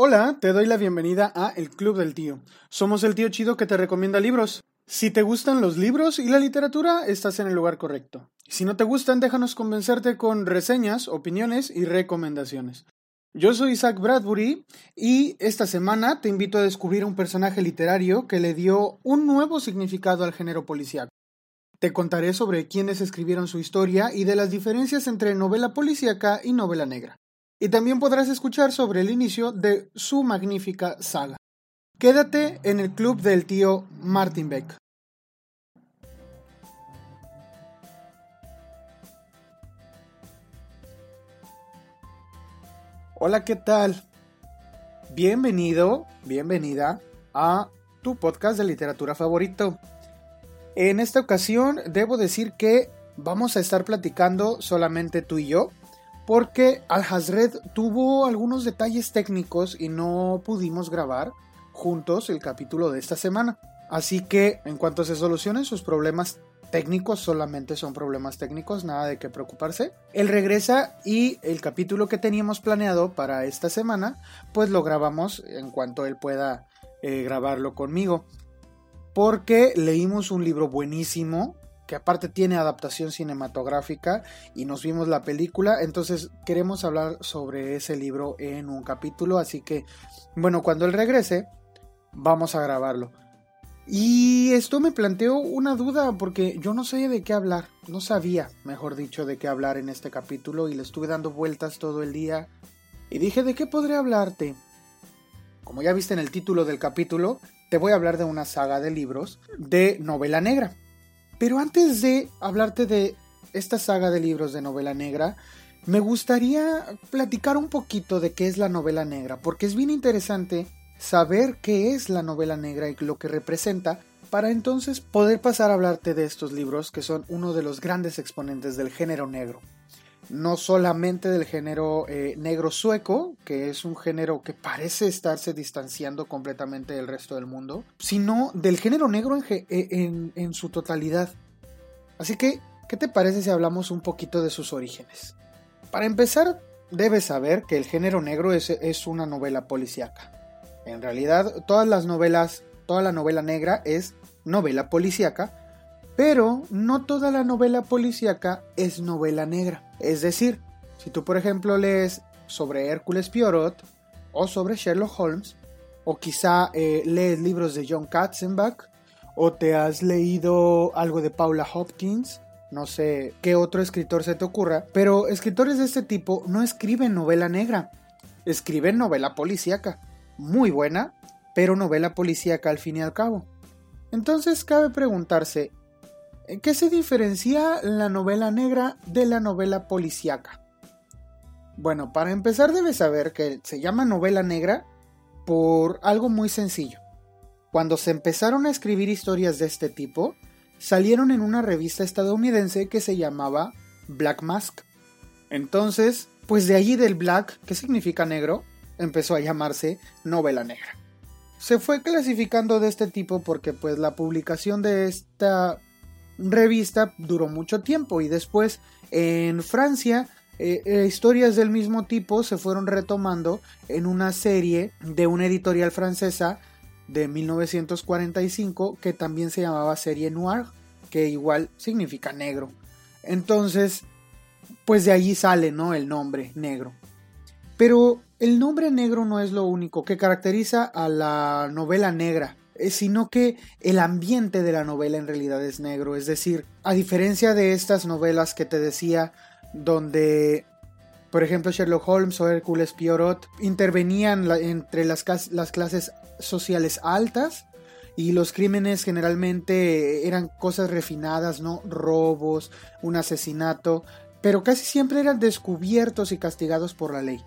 Hola, te doy la bienvenida a El Club del Tío. Somos el tío chido que te recomienda libros. Si te gustan los libros y la literatura, estás en el lugar correcto. Si no te gustan, déjanos convencerte con reseñas, opiniones y recomendaciones. Yo soy Isaac Bradbury y esta semana te invito a descubrir un personaje literario que le dio un nuevo significado al género policíaco. Te contaré sobre quiénes escribieron su historia y de las diferencias entre novela policíaca y novela negra y también podrás escuchar sobre el inicio de su magnífica saga. Quédate en el club del tío Martin Beck. Hola, ¿qué tal? Bienvenido, bienvenida a tu podcast de literatura favorito. En esta ocasión debo decir que vamos a estar platicando solamente tú y yo porque Al-Hazred tuvo algunos detalles técnicos y no pudimos grabar juntos el capítulo de esta semana. Así que en cuanto se solucionen sus problemas técnicos, solamente son problemas técnicos, nada de qué preocuparse. Él regresa y el capítulo que teníamos planeado para esta semana, pues lo grabamos en cuanto él pueda eh, grabarlo conmigo. Porque leímos un libro buenísimo que aparte tiene adaptación cinematográfica y nos vimos la película, entonces queremos hablar sobre ese libro en un capítulo, así que bueno, cuando él regrese, vamos a grabarlo. Y esto me planteó una duda porque yo no sé de qué hablar, no sabía, mejor dicho, de qué hablar en este capítulo y le estuve dando vueltas todo el día y dije, ¿de qué podré hablarte? Como ya viste en el título del capítulo, te voy a hablar de una saga de libros de novela negra. Pero antes de hablarte de esta saga de libros de novela negra, me gustaría platicar un poquito de qué es la novela negra, porque es bien interesante saber qué es la novela negra y lo que representa, para entonces poder pasar a hablarte de estos libros que son uno de los grandes exponentes del género negro. No solamente del género eh, negro sueco, que es un género que parece estarse distanciando completamente del resto del mundo, sino del género negro en, eh, en su totalidad. Así que, ¿qué te parece si hablamos un poquito de sus orígenes? Para empezar, debes saber que el género negro es, es una novela policíaca. En realidad, todas las novelas, toda la novela negra es novela policíaca, pero no toda la novela policíaca es novela negra. Es decir, si tú por ejemplo lees sobre Hércules Poirot o sobre Sherlock Holmes, o quizá eh, lees libros de John Katzenbach, o te has leído algo de Paula Hopkins, no sé qué otro escritor se te ocurra, pero escritores de este tipo no escriben novela negra, escriben novela policíaca, muy buena, pero novela policíaca al fin y al cabo. Entonces cabe preguntarse, ¿qué se diferencia la novela negra de la novela policíaca? Bueno, para empezar debes saber que se llama novela negra por algo muy sencillo. Cuando se empezaron a escribir historias de este tipo, salieron en una revista estadounidense que se llamaba Black Mask. Entonces, pues de allí del black, que significa negro, empezó a llamarse novela negra. Se fue clasificando de este tipo porque pues la publicación de esta revista duró mucho tiempo y después en Francia eh, eh, historias del mismo tipo se fueron retomando en una serie de una editorial francesa de 1945 que también se llamaba serie noir, que igual significa negro. Entonces, pues de allí sale, ¿no? El nombre negro. Pero el nombre negro no es lo único que caracteriza a la novela negra, sino que el ambiente de la novela en realidad es negro. Es decir, a diferencia de estas novelas que te decía, donde por ejemplo, Sherlock Holmes o Hércules Poirot intervenían entre las, las clases sociales altas y los crímenes generalmente eran cosas refinadas, ¿no? Robos, un asesinato, pero casi siempre eran descubiertos y castigados por la ley.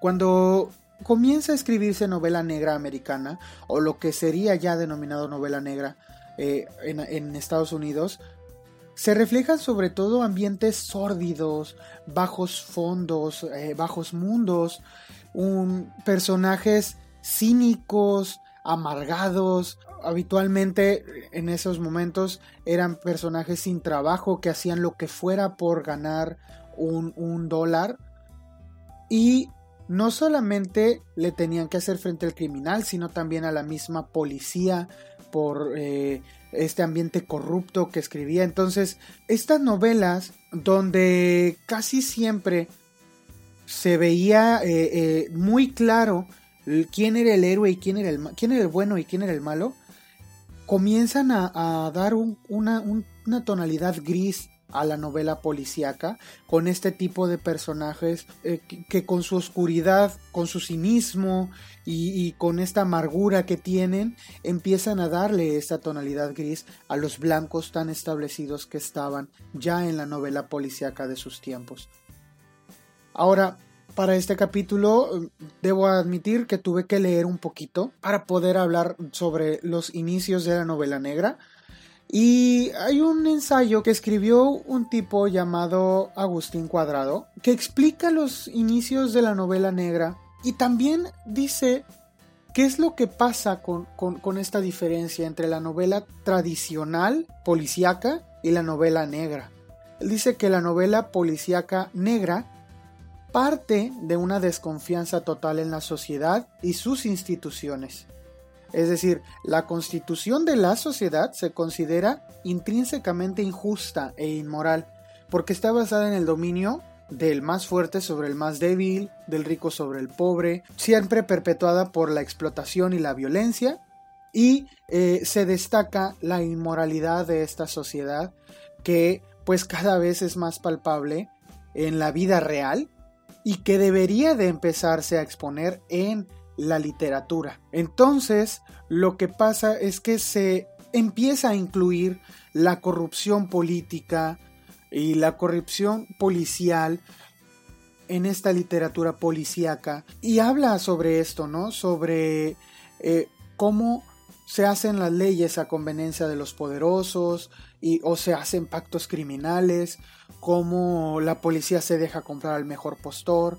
Cuando comienza a escribirse novela negra americana, o lo que sería ya denominado novela negra eh, en Estados Unidos, se reflejan sobre todo ambientes sórdidos, bajos fondos, eh, bajos mundos, personajes cínicos, amargados. Habitualmente en esos momentos eran personajes sin trabajo que hacían lo que fuera por ganar un, un dólar. Y no solamente le tenían que hacer frente al criminal, sino también a la misma policía por eh, este ambiente corrupto que escribía. Entonces, estas novelas donde casi siempre se veía eh, eh, muy claro quién era el héroe y quién era el, quién era el bueno y quién era el malo, comienzan a, dar una, una tonalidad gris a la novela policíaca con este tipo de personajes eh, que, con su oscuridad, con su cinismo y, con esta amargura que tienen empiezan a darle esta tonalidad gris a los blancos tan establecidos que estaban ya en la novela policíaca de sus tiempos. Ahora, para este capítulo debo admitir que tuve que leer un poquito para poder hablar sobre los inicios de la novela negra y hay un ensayo que escribió un tipo llamado Agustín Cuadrado que explica los inicios de la novela negra y también dice qué es lo que pasa con, esta diferencia entre la novela tradicional policíaca y la novela negra. Él dice que la novela policíaca negra parte de una desconfianza total en la sociedad y sus instituciones. Es decir, la constitución de la sociedad se considera intrínsecamente injusta e inmoral, porque está basada en el dominio del más fuerte sobre el más débil, del rico sobre el pobre, siempre perpetuada por la explotación y la violencia, y eh, se destaca la inmoralidad de esta sociedad que pues cada vez es más palpable en la vida real y que debería de empezarse a exponer en la literatura. Entonces, lo que pasa es que se empieza a incluir la corrupción política y la corrupción policial en esta literatura policíaca y habla sobre esto, ¿no? Sobre eh, cómo se hacen las leyes a conveniencia de los poderosos y, o se hacen pactos criminales, cómo la policía se deja comprar al mejor postor.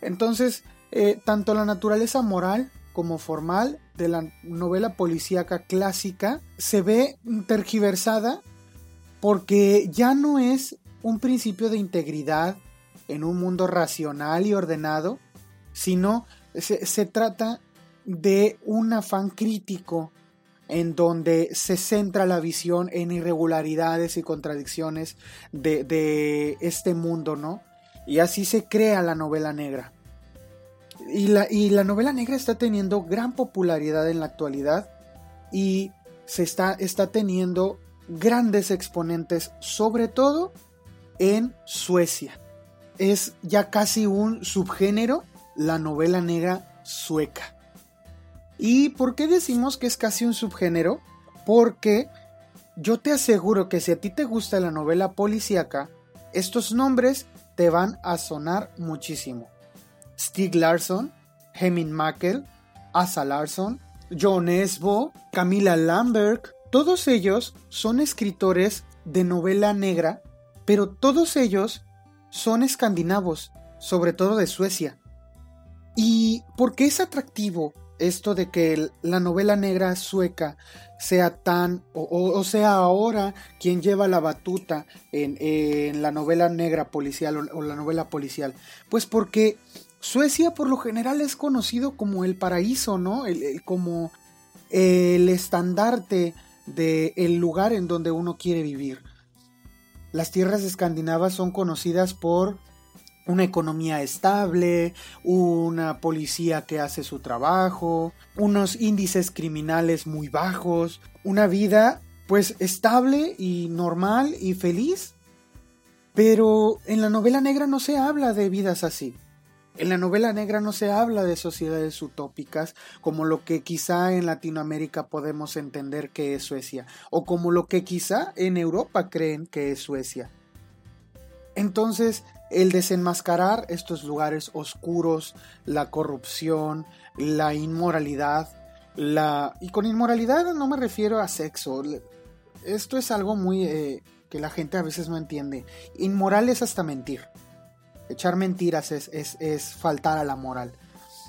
Entonces, eh, tanto la naturaleza moral como formal de la novela policíaca clásica se ve tergiversada porque ya no es un principio de integridad en un mundo racional y ordenado, sino se, trata de un afán crítico en donde se centra la visión en irregularidades y contradicciones de, de este mundo, ¿no? Y así se crea la novela negra. Y la, novela negra está teniendo gran popularidad en la actualidad y se está, está teniendo grandes exponentes, sobre todo en Suecia. Es ya casi un subgénero la novela negra sueca. ¿Y por qué decimos que es casi un subgénero? Porque yo te aseguro que si a ti te gusta la novela policíaca, estos nombres te van a sonar muchísimo. Stig Larsson, Heming Mackel, Asa Larsson, John Esbo, Camila Lamberg, todos ellos son escritores de novela negra, pero todos ellos son escandinavos, sobre todo de Suecia. ¿Y por qué es atractivo esto de que la novela negra sueca sea tan, o, sea ahora quien lleva la batuta en, la novela negra policial o la novela policial? Pues porque Suecia por lo general es conocido como el paraíso, ¿no? como el estandarte del lugar en donde uno quiere vivir. Las tierras escandinavas son conocidas por una economía estable, una policía que hace su trabajo, unos índices criminales muy bajos, una vida pues estable y normal y feliz. Pero en la novela negra no se habla de vidas así. En la novela negra no se habla de sociedades utópicas como lo que quizá en Latinoamérica podemos entender que es Suecia o como lo que quizá en Europa creen que es Suecia. Entonces, el desenmascarar estos lugares oscuros, la corrupción, la inmoralidad, la... Y con inmoralidad no me refiero a sexo. Esto es algo muy... Eh, que la gente a veces no entiende. Inmoral es hasta mentir. Echar mentiras es, es, faltar a la moral.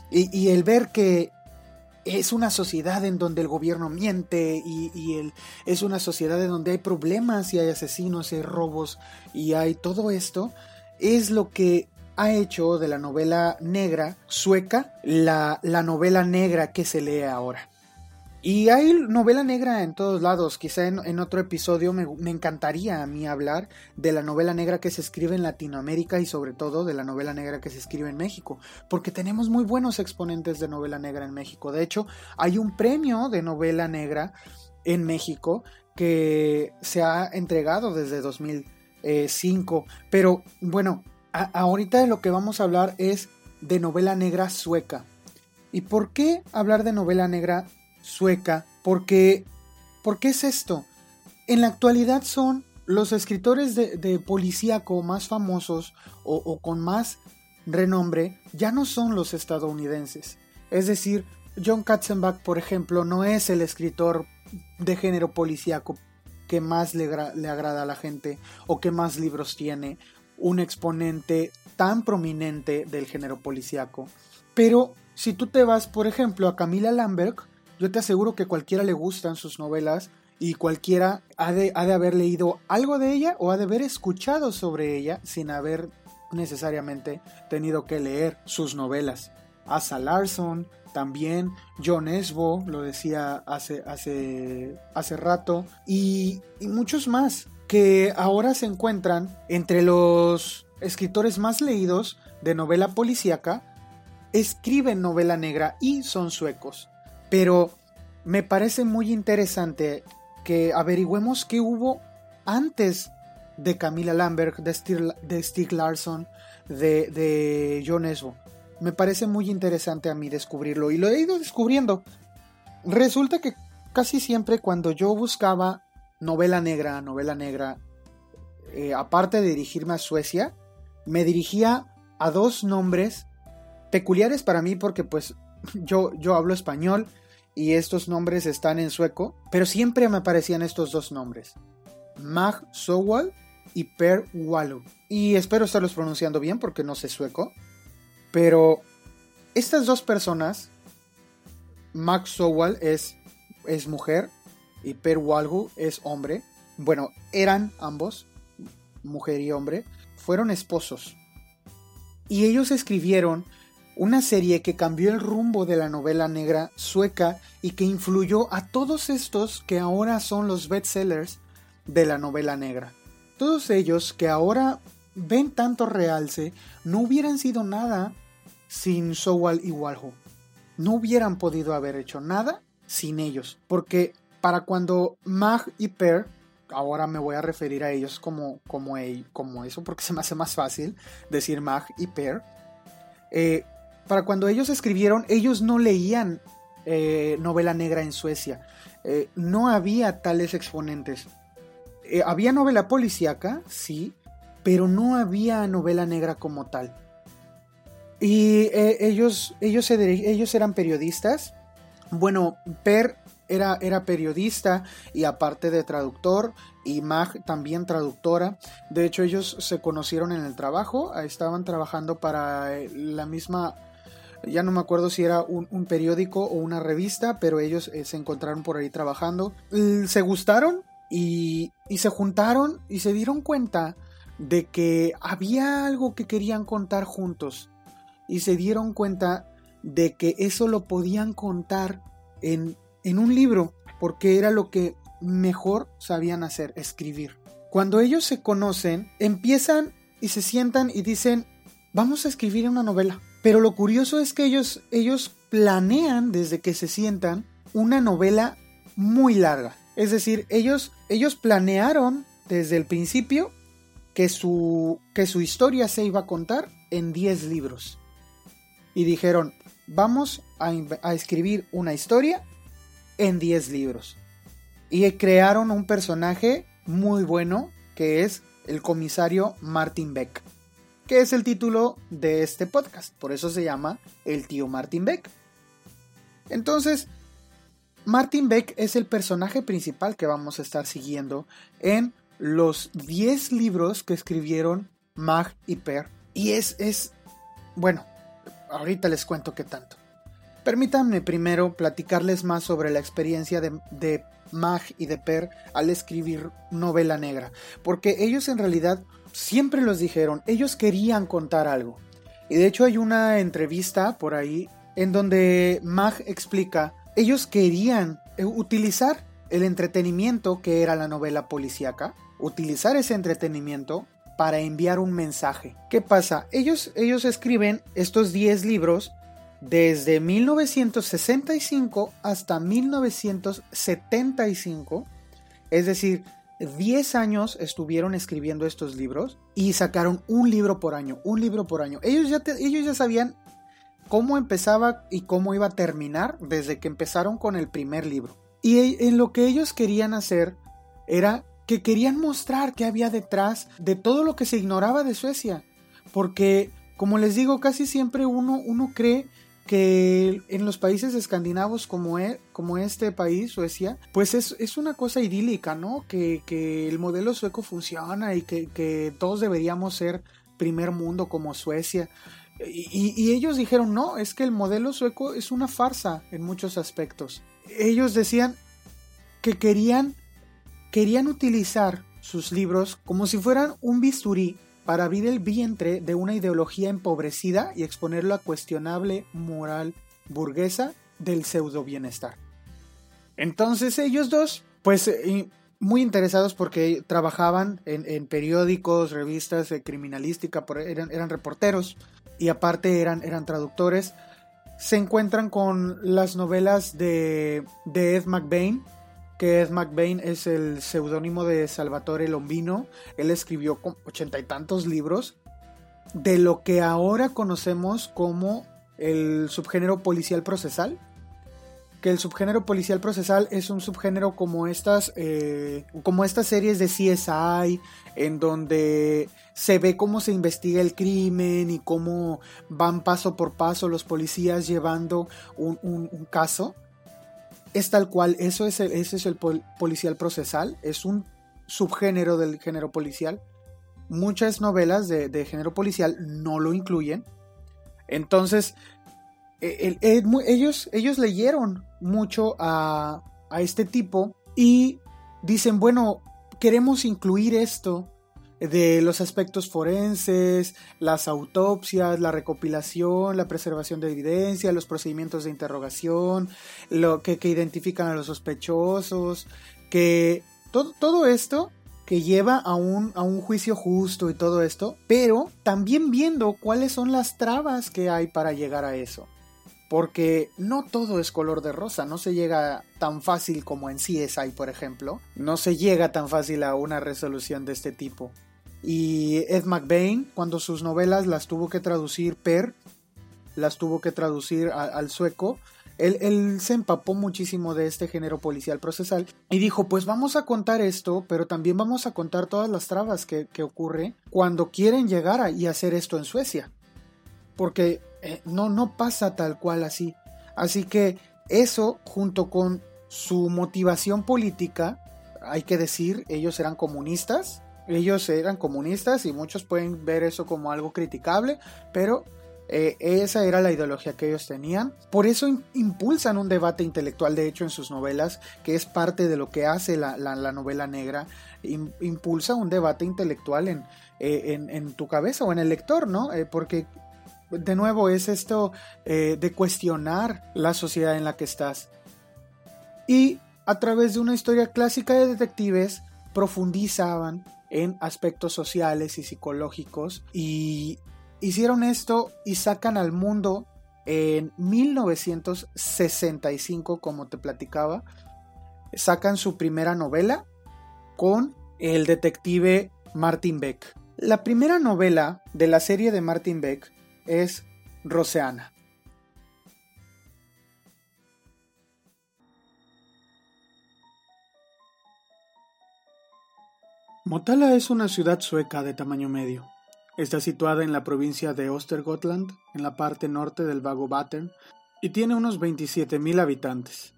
Y, el ver que es una sociedad en donde el gobierno miente y, el, es una sociedad en donde hay problemas y hay asesinos y hay robos y hay todo esto, es lo que ha hecho de la novela negra sueca la, la novela negra que se lee ahora. Y hay novela negra en todos lados. Quizá en, otro episodio me, me, encantaría a mí hablar de la novela negra que se escribe en Latinoamérica y sobre todo de la novela negra que se escribe en México. Porque tenemos muy buenos exponentes de novela negra en México. De hecho, hay un premio de novela negra en México que se ha entregado desde 2005. Pero bueno, ahorita de lo que vamos a hablar es de novela negra sueca. ¿Y por qué hablar de novela negra sueca, porque, qué es esto. En la actualidad son los escritores de, de policíaco más famosos o, con más renombre, ya no son los estadounidenses. Es decir, John Katzenbach, por ejemplo, no es el escritor de género policíaco que más le, le, agrada a la gente o que más libros tiene, un exponente tan prominente del género policíaco. Pero si tú te vas, por ejemplo, a Camila Lambert, yo te aseguro que cualquiera le gustan sus novelas y cualquiera ha de, ha de haber leído algo de ella o ha de haber escuchado sobre ella sin haber necesariamente tenido que leer sus novelas. Asa Larson, también John Esbo, lo decía hace, hace, hace rato, y, y, muchos más que ahora se encuentran entre los escritores más leídos de novela policíaca, escriben novela negra y son suecos. Pero me parece muy interesante que averigüemos qué hubo antes de Camila Lambert, de, Larsson, de, de John Esbo. Me parece muy interesante a mí descubrirlo y lo he ido descubriendo. Resulta que casi siempre cuando yo buscaba novela negra, novela negra, eh, aparte de dirigirme a Suecia, me dirigía a dos nombres peculiares para mí porque pues yo, yo hablo español y estos nombres están en sueco, pero siempre me aparecían estos dos nombres, Mag Sowal y Per Walu. Y espero estarlos pronunciando bien porque no sé sueco, pero estas dos personas, Mag Sowal es, es mujer y Per Walu es hombre, bueno, eran ambos, mujer y hombre, fueron esposos. Y ellos escribieron una serie que cambió el rumbo de la novela negra sueca y que influyó a todos estos que ahora son los bestsellers de la novela negra. Todos ellos que ahora ven tanto realce no hubieran sido nada sin Sowal y Walho. No hubieran podido haber hecho nada sin ellos, porque para cuando Mag y Per, ahora me voy a referir a ellos como, como, como eso, porque se me hace más fácil decir Mag y Per, eh, para cuando ellos escribieron, ellos no leían eh, novela negra en Suecia. Eh, no había tales exponentes. Eh, había novela policíaca, sí, pero no había novela negra como tal. Y ellos, ellos, eran periodistas. Bueno, Per era, periodista y aparte de traductor, y Mag también traductora. De hecho, ellos se conocieron en el trabajo, estaban trabajando para la misma ya no me acuerdo si era un, periódico o una revista, pero ellos eh, se encontraron por ahí trabajando. Se gustaron y, y se juntaron y se dieron cuenta de que había algo que querían contar juntos. Y se dieron cuenta de que eso lo podían contar en, en un libro, porque era lo que mejor sabían hacer, escribir. Cuando ellos se conocen, empiezan y se sientan y dicen, vamos a escribir una novela. Pero lo curioso es que ellos, ellos planean desde que se sientan una novela muy larga. Es decir, ellos, ellos planearon desde el principio que su, que su historia se iba a contar en 10 libros. Y dijeron, vamos a, a escribir una historia en 10 libros. Y crearon un personaje muy bueno que es el comisario Martin Beck que es el título de este podcast. Por eso se llama El tío Martin Beck. Entonces, Martin Beck es el personaje principal que vamos a estar siguiendo en los 10 libros que escribieron Mag y Per. Y es, es, bueno, ahorita les cuento qué tanto. Permítanme primero platicarles más sobre la experiencia de, de Mag y de Per al escribir novela negra, porque ellos en realidad siempre los dijeron, ellos querían contar algo. Y de hecho hay una entrevista por ahí en donde Mag explica, ellos querían eh, utilizar el entretenimiento que era la novela policíaca, utilizar ese entretenimiento para enviar un mensaje. ¿Qué pasa? Ellos, ellos escriben estos 10 libros desde 1965 hasta 1975, es decir, 10 años estuvieron escribiendo estos libros y sacaron un libro por año, un libro por año. Ellos ya, ellos ya sabían cómo empezaba y cómo iba a terminar desde que empezaron con el primer libro. Y en lo que ellos querían hacer era que querían mostrar qué había detrás de todo lo que se ignoraba de Suecia. Porque, como les digo, casi siempre uno, uno cree que en los países escandinavos como, e, como este país, Suecia, pues es, una cosa idílica, ¿no? Que, el modelo sueco funciona y que, todos deberíamos ser primer mundo como Suecia. Y, y, ellos dijeron, no, es que el modelo sueco es una farsa en muchos aspectos. Ellos decían que querían, querían utilizar sus libros como si fueran un bisturí para abrir el vientre de una ideología empobrecida y exponer la cuestionable moral burguesa del pseudo bienestar. Entonces ellos dos, pues eh, muy interesados porque trabajaban en, periódicos, revistas de criminalística, eran, eran, reporteros y aparte eran, eran traductores, se encuentran con las novelas de, de Ed McBain, que Ed McBain es el seudónimo de Salvatore Lombino. Él escribió ochenta y tantos libros de lo que ahora conocemos como el subgénero policial procesal. Que el subgénero policial procesal es un subgénero como estas, eh, como estas series de CSI, en donde se ve cómo se investiga el crimen y cómo van paso por paso los policías llevando un caso es tal cual, eso es el, ese es el policial procesal, es un subgénero del género policial. Muchas novelas de, género policial no lo incluyen. Entonces, e, ellos, ellos leyeron mucho a, a este tipo y dicen, bueno, queremos incluir esto de los aspectos forenses, las autopsias, la recopilación, la preservación de evidencia, los procedimientos de interrogación, lo que, identifican a los sospechosos, que todo, todo esto que lleva a un, a un juicio justo y todo esto, pero también viendo cuáles son las trabas que hay para llegar a eso. Porque no todo es color de rosa, no se llega tan fácil como en CSI, por ejemplo, no se llega tan fácil a una resolución de este tipo. Y Ed McBain, cuando sus novelas las tuvo que traducir Per, las tuvo que traducir al sueco, él, se empapó muchísimo de este género policial procesal y dijo, pues vamos a contar esto, pero también vamos a contar todas las trabas que, ocurre cuando quieren llegar a, y hacer esto en Suecia. Porque eh, no, no pasa tal cual así. Así que eso, junto con su motivación política, hay que decir, ellos eran comunistas, ellos eran comunistas y muchos pueden ver eso como algo criticable, pero eh, esa era la ideología que ellos tenían. Por eso impulsan un debate intelectual, de hecho, en sus novelas, que es parte de lo que hace la, novela negra. impulsa un debate intelectual eh, en, en, tu cabeza o en el lector, ¿no? Eh, porque, de nuevo, es esto de cuestionar la sociedad en la que estás. Y a través de una historia clásica de detectives, profundizaban en aspectos sociales y psicológicos y hicieron esto y sacan al mundo en 1965 como te platicaba. Sacan su primera novela con el detective Martin Beck. La primera novela de la serie de Martin Beck es Roseana Motala es una ciudad sueca de tamaño medio. Está situada en la provincia de Östergötland, en la parte norte del vago Batten, y tiene unos 27.000 habitantes.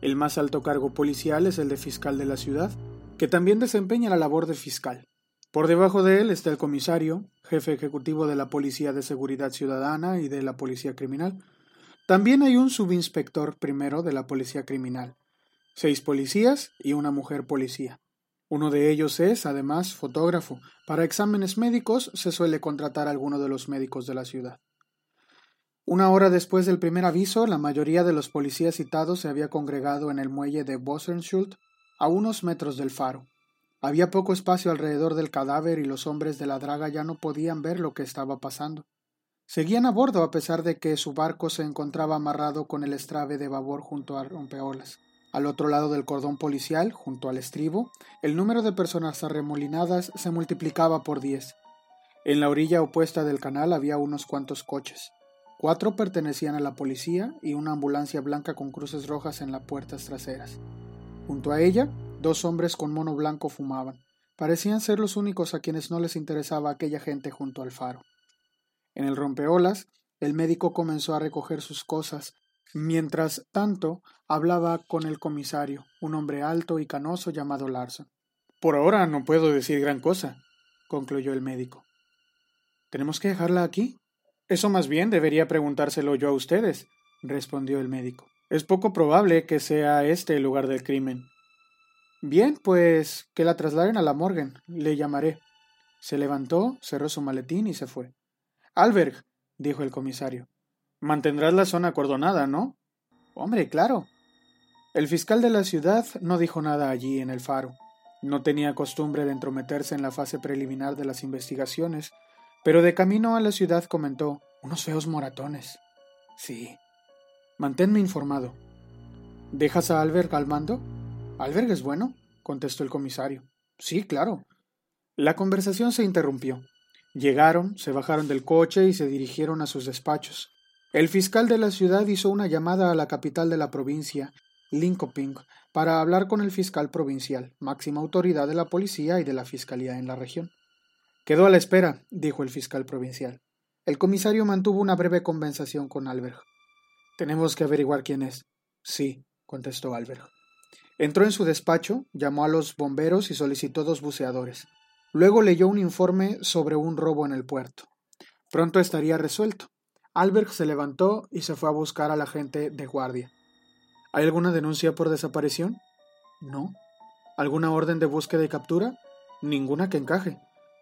El más alto cargo policial es el de fiscal de la ciudad, que también desempeña la labor de fiscal. Por debajo de él está el comisario, jefe ejecutivo de la Policía de Seguridad Ciudadana y de la Policía Criminal. También hay un subinspector primero de la policía criminal, seis policías y una mujer policía. Uno de ellos es, además, fotógrafo. Para exámenes médicos se suele contratar a alguno de los médicos de la ciudad. Una hora después del primer aviso, la mayoría de los policías citados se había congregado en el muelle de Bossenschuld, a unos metros del faro. Había poco espacio alrededor del cadáver y los hombres de la draga ya no podían ver lo que estaba pasando. Seguían a bordo a pesar de que su barco se encontraba amarrado con el estrave de babor junto a rompeolas. Al otro lado del cordón policial, junto al estribo, el número de personas arremolinadas se multiplicaba por diez. En la orilla opuesta del canal había unos cuantos coches. Cuatro pertenecían a la policía y una ambulancia blanca con cruces rojas en las puertas traseras. Junto a ella, dos hombres con mono blanco fumaban. Parecían ser los únicos a quienes no les interesaba aquella gente junto al faro. En el rompeolas, el médico comenzó a recoger sus cosas Mientras tanto, hablaba con el comisario, un hombre alto y canoso llamado Larson. Por ahora no puedo decir gran cosa, concluyó el médico. ¿Tenemos que dejarla aquí? Eso más bien debería preguntárselo yo a ustedes, respondió el médico. Es poco probable que sea este el lugar del crimen. Bien, pues que la trasladen a la morgue, le llamaré. Se levantó, cerró su maletín y se fue. Alberg, dijo el comisario, Mantendrás la zona acordonada, ¿no? Hombre, claro. El fiscal de la ciudad no dijo nada allí en el faro. No tenía costumbre de entrometerse en la fase preliminar de las investigaciones, pero de camino a la ciudad comentó unos feos moratones. Sí. Manténme informado. ¿Dejas a Alberg al mando? Alberg es bueno, contestó el comisario. Sí, claro. La conversación se interrumpió. Llegaron, se bajaron del coche y se dirigieron a sus despachos. El fiscal de la ciudad hizo una llamada a la capital de la provincia, Linkoping, para hablar con el fiscal provincial, máxima autoridad de la policía y de la fiscalía en la región. Quedó a la espera, dijo el fiscal provincial. El comisario mantuvo una breve conversación con Alberg. Tenemos que averiguar quién es. Sí, contestó Alberg. Entró en su despacho, llamó a los bomberos y solicitó dos buceadores. Luego leyó un informe sobre un robo en el puerto. Pronto estaría resuelto. Albert se levantó y se fue a buscar a la gente de guardia. ¿Hay alguna denuncia por desaparición? No. ¿Alguna orden de búsqueda y captura? Ninguna que encaje.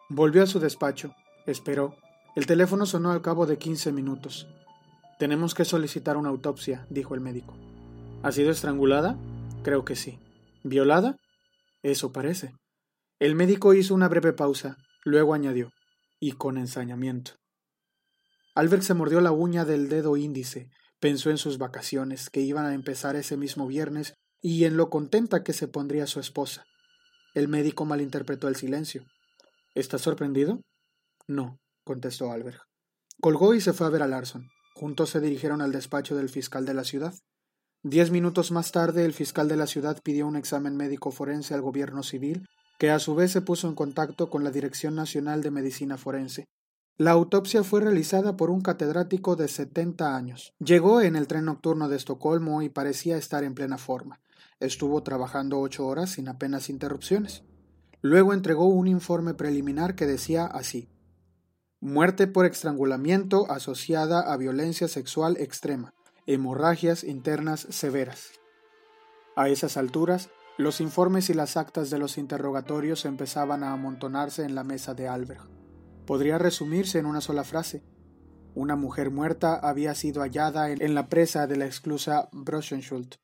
Volvió a su despacho. Esperó. El teléfono sonó al cabo de quince minutos. Tenemos que solicitar una autopsia, dijo el médico. ¿Ha sido estrangulada? Creo que sí. ¿Violada? Eso parece. El médico hizo una breve pausa, luego añadió, y con ensañamiento. Albert se mordió la uña del dedo índice, pensó en sus vacaciones, que iban a empezar ese mismo viernes, y en lo contenta que se pondría su esposa. El médico malinterpretó el silencio. ¿Estás sorprendido? No, contestó Albert. Colgó y se fue a ver a Larson. Juntos se dirigieron al despacho del fiscal de la ciudad. Diez minutos más tarde, el fiscal de la ciudad pidió un examen médico forense al gobierno civil, que a su vez se puso en contacto con la Dirección Nacional de Medicina Forense, la autopsia fue realizada por un catedrático de 70 años. Llegó en el tren nocturno de Estocolmo y parecía estar en plena forma. Estuvo trabajando ocho horas sin apenas interrupciones. Luego entregó un informe preliminar que decía así Muerte por estrangulamiento asociada a violencia sexual extrema, hemorragias internas severas. A esas alturas, los informes y las actas de los interrogatorios empezaban a amontonarse en la mesa de Albert podría resumirse en una sola frase. Una mujer muerta había sido hallada en la presa de la exclusa Broschenschuld.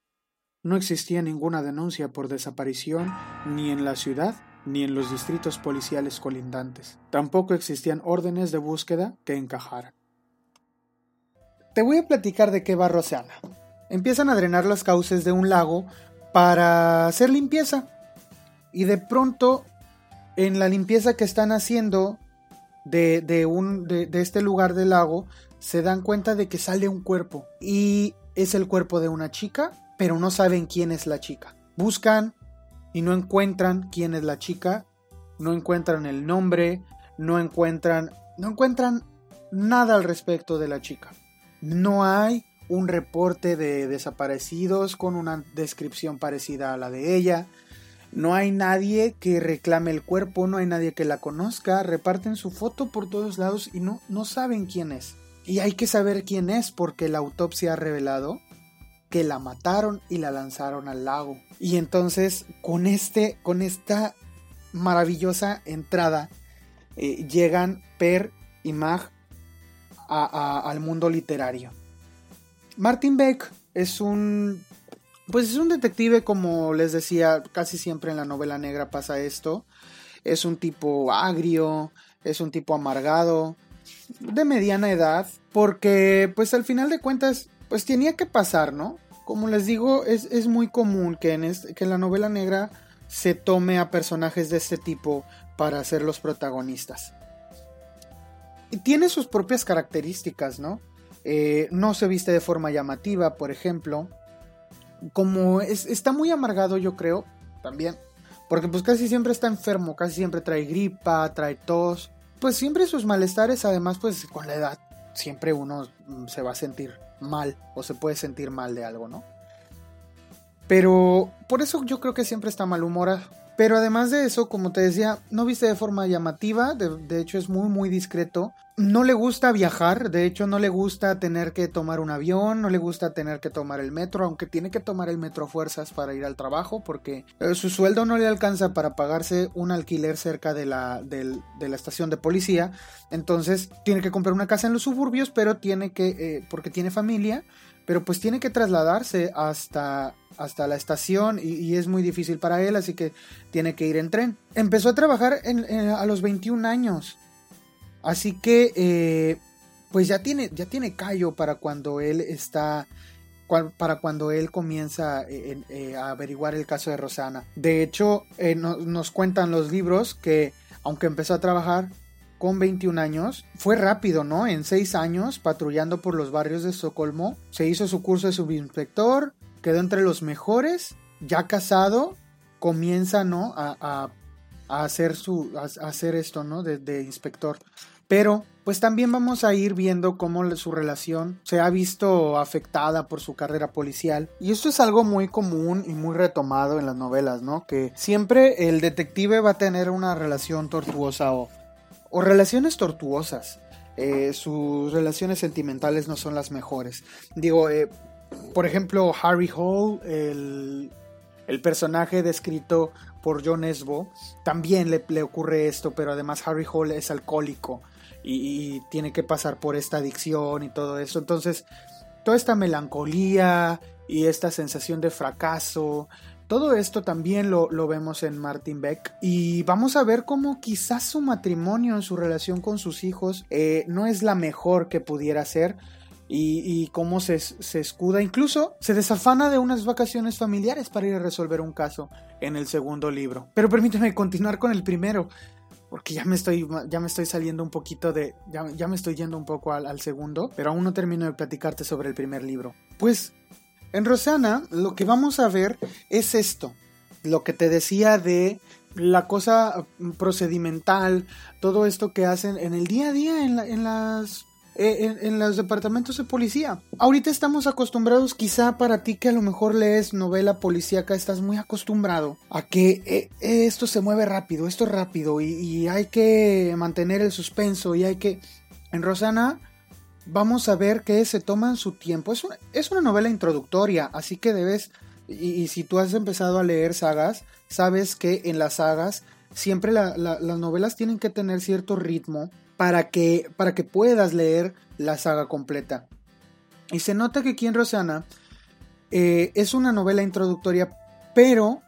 No existía ninguna denuncia por desaparición ni en la ciudad ni en los distritos policiales colindantes. Tampoco existían órdenes de búsqueda que encajaran. Te voy a platicar de qué barro se habla. Empiezan a drenar las cauces de un lago para hacer limpieza. Y de pronto, en la limpieza que están haciendo, de, un, de, este lugar del lago, se dan cuenta de que sale un cuerpo y es el cuerpo de una chica, pero no saben quién es la chica. Buscan y no encuentran quién es la chica, no encuentran el nombre, no encuentran, no encuentran nada al respecto de la chica. No hay un reporte de desaparecidos con una descripción parecida a la de ella. No hay nadie que reclame el cuerpo, no hay nadie que la conozca, reparten su foto por todos lados y no, no saben quién es. y hay que saber quién es porque la autopsia ha revelado que la mataron y la lanzaron al lago. Y entonces con este, con esta maravillosa entrada eh, llegan Per y Mag al mundo literario. Martin Beck es un pues es un detective como les decía, casi siempre en la novela negra pasa esto. Es un tipo agrio, es un tipo amargado, de mediana edad, porque pues al final de cuentas pues tenía que pasar, ¿no? Como les digo, es, muy común que en, que la novela negra se tome a personajes de este tipo para ser los protagonistas. Y tiene sus propias características, ¿no? Eh, no se viste de forma llamativa, por ejemplo. Como es, está muy amargado, yo creo, también. Porque pues casi siempre está enfermo, casi siempre trae gripa, trae tos. Pues siempre sus malestares, además, pues con la edad, siempre uno mm, se va a sentir mal o se puede sentir mal de algo, ¿no? Pero por eso yo creo que siempre está malhumorado. Pero además de eso, como te decía, no viste de forma llamativa, de, hecho es muy muy discreto. No le gusta viajar, de hecho no le gusta tener que tomar un avión, no le gusta tener que tomar el metro, aunque tiene que tomar el metro a fuerzas para ir al trabajo porque eh, su sueldo no le alcanza para pagarse un alquiler cerca de la, de la estación de policía. Entonces tiene que comprar una casa en los suburbios, pero tiene que, eh, porque tiene familia, pero pues tiene que trasladarse hasta, hasta la estación y, es muy difícil para él, así que tiene que ir en tren. Empezó a trabajar a los 21 años, así que eh, pues ya tiene, ya tiene callo para cuando él está para cuando él comienza eh, eh, a averiguar el caso de Rosana. De hecho, nos cuentan los libros que aunque empezó a trabajar, con 21 años. Fue rápido, ¿no? En 6 años, patrullando por los barrios de Estocolmo, se hizo su curso de subinspector, quedó entre los mejores, ya casado, comienza, ¿no? A, hacer, su, hacer esto, ¿no? De, inspector. Pero, pues también vamos a ir viendo cómo su relación se ha visto afectada por su carrera policial. Y esto es algo muy común y muy retomado en las novelas, ¿no? Que siempre el detective va a tener una relación tortuosa o o relaciones tortuosas. Eh, sus relaciones sentimentales no son las mejores. Digo, eh, por ejemplo, Harry Hall, el, personaje descrito por John Esbo, también le, ocurre esto, pero además Harry Hall es alcohólico y, tiene que pasar por esta adicción y todo eso. Entonces, toda esta melancolía y esta sensación de fracaso todo esto también lo, vemos en Martin Beck y vamos a ver cómo quizás su matrimonio, su relación con sus hijos, eh, no es la mejor que pudiera ser. Y, cómo se, escuda, incluso se desafana de unas vacaciones familiares para ir a resolver un caso en el segundo libro. Pero permíteme continuar con el primero, porque ya me estoy, ya me estoy saliendo un poquito de, ya, ya me estoy yendo un poco al, al segundo, pero aún no termino de platicarte sobre el primer libro. Pues en Rosana lo que vamos a ver es esto, lo que te decía de la cosa procedimental, todo esto que hacen en el día a día en, las eh, en, los departamentos de policía. Ahorita estamos acostumbrados, quizá para ti que a lo mejor lees novela policíaca, estás muy acostumbrado a que eh, esto se mueve rápido, esto es rápido y, hay que mantener el suspenso y hay que... En Rosana vamos a ver que se toman su tiempo. Es una, es una novela introductoria, así que debes, y, si tú has empezado a leer sagas, sabes que en las sagas siempre las novelas tienen que tener cierto ritmo para que, para que puedas leer la saga completa. Y se nota que aquí en Rosana eh, es una novela introductoria, pero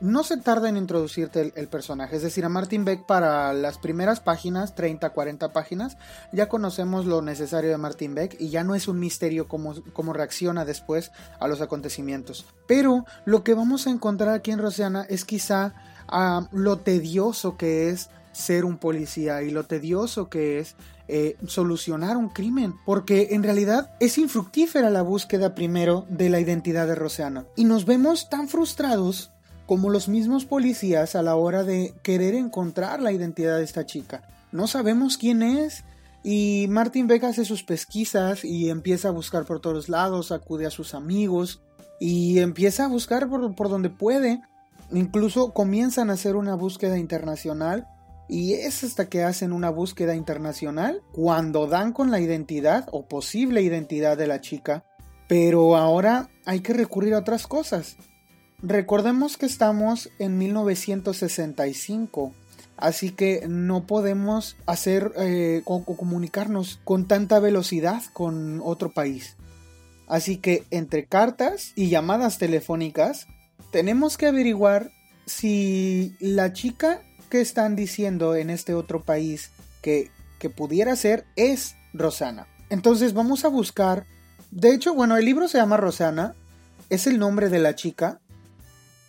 no se tarda en introducirte el, personaje. Es decir, a Martin Beck para las primeras páginas, 30, 40 páginas, ya conocemos lo necesario de Martin Beck y ya no es un misterio cómo, cómo reacciona después a los acontecimientos. Pero lo que vamos a encontrar aquí en Rosiana es quizá ah, lo tedioso que es ser un policía y lo tedioso que es eh, solucionar un crimen, porque en realidad es infructífera la búsqueda primero de la identidad de Rosiana. Y nos vemos tan frustrados como los mismos policías a la hora de querer encontrar la identidad de esta chica. No sabemos quién es y Martin Beck hace sus pesquisas y empieza a buscar por todos lados, acude a sus amigos y empieza a buscar por, donde puede. Incluso comienzan a hacer una búsqueda internacional Y es hasta que hacen una búsqueda internacional cuando dan con la identidad o posible identidad de la chica. Pero ahora hay que recurrir a otras cosas. Recordemos que estamos en 1965, así que no podemos hacer eh, comunicarnos con tanta velocidad con otro país. Así que entre cartas y llamadas telefónicas, tenemos que averiguar si la chica que están diciendo en este otro país que, que pudiera ser es Rosana. Entonces vamos a buscar. De hecho, bueno, el libro se llama Rosana. Es el nombre de la chica.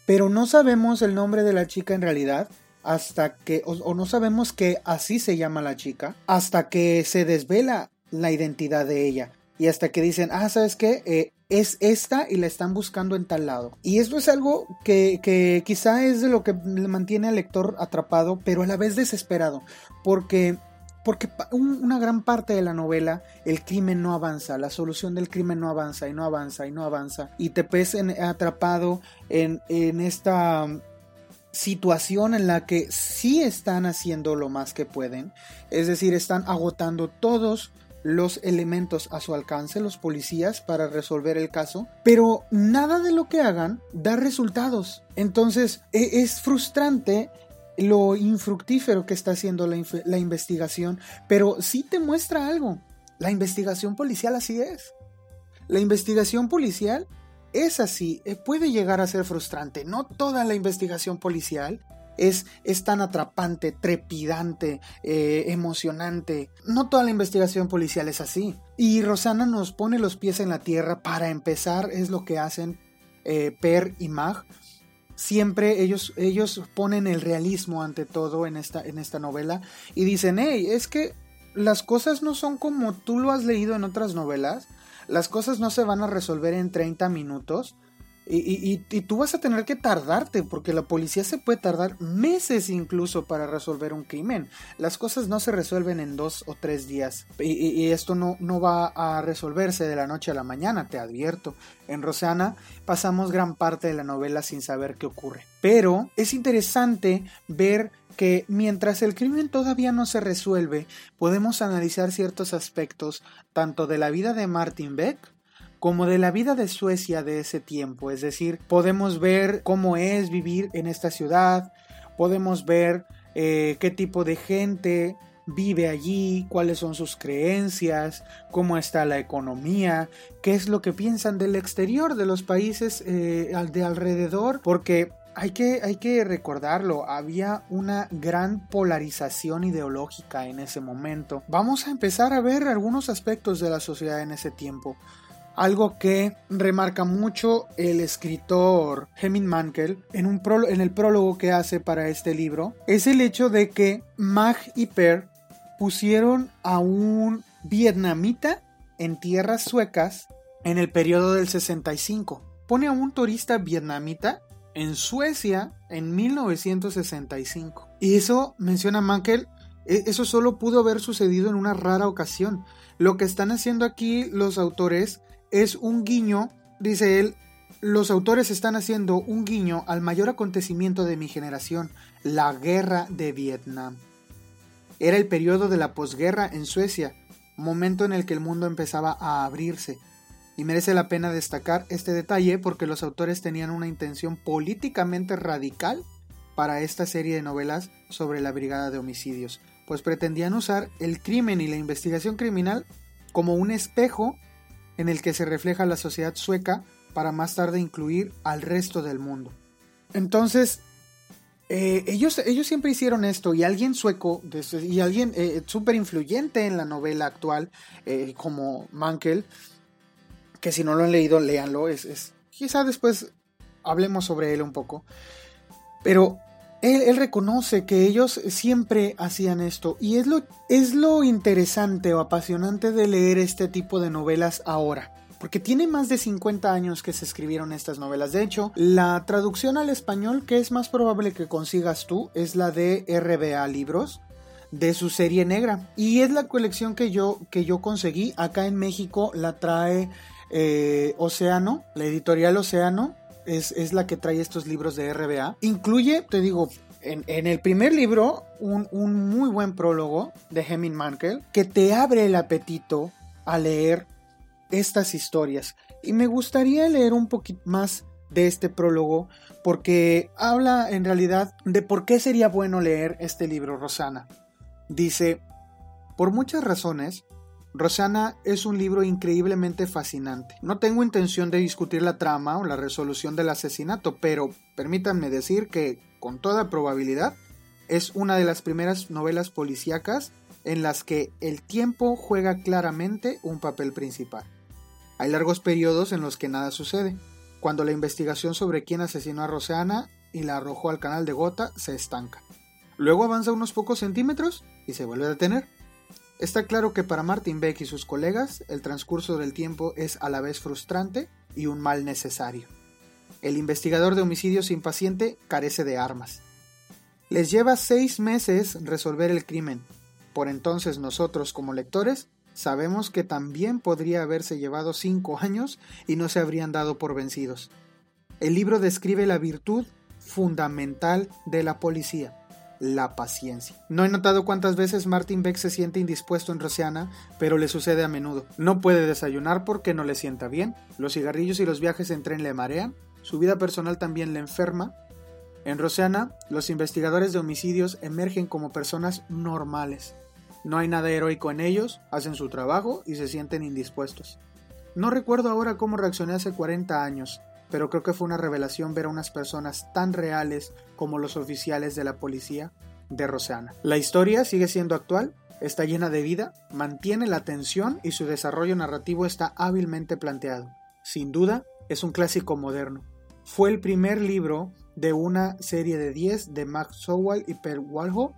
Pero no sabemos el nombre de la chica en realidad hasta que, o, no sabemos que así se llama la chica, hasta que se desvela la identidad de ella. Y hasta que dicen, ah, ¿sabes qué? Eh, es esta y la están buscando en tal lado. Y esto es algo que, que quizá es de lo que mantiene al lector atrapado, pero a la vez desesperado. Porque porque una gran parte de la novela el crimen no avanza, la solución del crimen no avanza y no avanza y no avanza. Y te ves atrapado en, en esta situación en la que sí están haciendo lo más que pueden, es decir, están agotando todos los elementos a su alcance, los policías, para resolver el caso, pero nada de lo que hagan da resultados. Entonces e, es frustrante lo infructífero que está haciendo la, investigación, pero sí te muestra algo. La investigación policial así es. La investigación policial es así, eh, puede llegar a ser frustrante. No toda la investigación policial es, es tan atrapante, trepidante, eh, emocionante. No toda la investigación policial es así. Y Rosana nos pone los pies en la tierra para empezar, es lo que hacen eh, Per y Mag siempre ellos, ellos ponen el realismo ante todo en esta, en esta novela y dicen, hey, es que las cosas no son como tú lo has leído en otras novelas, las cosas no se van a resolver en 30 minutos, y, tú vas a tener que tardarte, porque la policía se puede tardar meses incluso para resolver un crimen. Las cosas no se resuelven en dos o tres días. Y, esto no, no va a resolverse de la noche a la mañana, te advierto. En Rosana pasamos gran parte de la novela sin saber qué ocurre. Pero es interesante ver que mientras el crimen todavía no se resuelve, podemos analizar ciertos aspectos tanto de la vida de Martin Beck como de la vida de Suecia de ese tiempo. Es decir, podemos ver cómo es vivir en esta ciudad, podemos ver eh, qué tipo de gente vive allí, cuáles son sus creencias, cómo está la economía, qué es lo que piensan del exterior, de los países eh, de alrededor, porque hay que, hay que recordarlo, había una gran polarización ideológica en ese momento. Vamos a empezar a ver algunos aspectos de la sociedad en ese tiempo. Algo que remarca mucho el escritor Heming Mankel en, un en el prólogo que hace para este libro es el hecho de que Mag y Per pusieron a un vietnamita en tierras suecas en el periodo del 65. Pone a un turista vietnamita en Suecia en 1965. Y eso, menciona Mankel, e-, eso solo pudo haber sucedido en una rara ocasión. Lo que están haciendo aquí los autores es un guiño, dice él, los autores están haciendo un guiño al mayor acontecimiento de mi generación, la guerra de Vietnam. Era el periodo de la posguerra en Suecia, momento en el que el mundo empezaba a abrirse. Y merece la pena destacar este detalle porque los autores tenían una intención políticamente radical para esta serie de novelas sobre la brigada de homicidios, pues pretendían usar el crimen y la investigación criminal como un espejo en el que se refleja la sociedad sueca para más tarde incluir al resto del mundo. Entonces, eh, ellos, ellos siempre hicieron esto y alguien sueco y alguien eh, súper influyente en la novela actual, eh, como Mankel, que si no lo han leído, léanlo, es, es, quizá después hablemos sobre él un poco, pero él, reconoce que ellos siempre hacían esto y es lo, es lo interesante o apasionante de leer este tipo de novelas ahora. Porque tiene más de 50 años que se escribieron estas novelas. De hecho, la traducción al español que es más probable que consigas tú es la de RBA Libros de su serie negra. Y es la colección que yo, que yo conseguí. Acá en México la trae eh, Océano, la editorial Océano es, la que trae estos libros de RBA. Incluye, te digo, en, el primer libro un, un, muy buen prólogo de Heming Mankel que te abre el apetito a leer estas historias. Y me gustaría leer un poquito más de este prólogo porque habla en realidad de por qué sería bueno leer este libro, Rosana. Dice, por muchas razones, Rosana es un libro increíblemente fascinante. No tengo intención de discutir la trama o la resolución del asesinato, pero permítanme decir que, con toda probabilidad, es una de las primeras novelas policíacas en las que el tiempo juega claramente un papel principal. Hay largos periodos en los que nada sucede, cuando la investigación sobre quién asesinó a Rosana y la arrojó al canal de Gota se estanca. Luego avanza unos pocos centímetros y se vuelve a detener. Está claro que para Martin Beck y sus colegas el transcurso del tiempo es a la vez frustrante y un mal necesario. El investigador de homicidios impaciente carece de armas. Les lleva seis meses resolver el crimen. Por entonces nosotros como lectores sabemos que también podría haberse llevado cinco años y no se habrían dado por vencidos. El libro describe la virtud fundamental de la policía la paciencia. No he notado cuántas veces Martin Beck se siente indispuesto en Rosiana, pero le sucede a menudo. No puede desayunar porque no le sienta bien, los cigarrillos y los viajes en tren le marean, su vida personal también le enferma. En Rosiana, los investigadores de homicidios emergen como personas normales. No hay nada heroico en ellos, hacen su trabajo y se sienten indispuestos. No recuerdo ahora cómo reaccioné hace 40 años, pero creo que fue una revelación ver a unas personas tan reales como los oficiales de la policía de Rosana. La historia sigue siendo actual, está llena de vida, mantiene la tensión y su desarrollo narrativo está hábilmente planteado. Sin duda, es un clásico moderno. Fue el primer libro de una serie de 10 de Max Sowell y Per Walho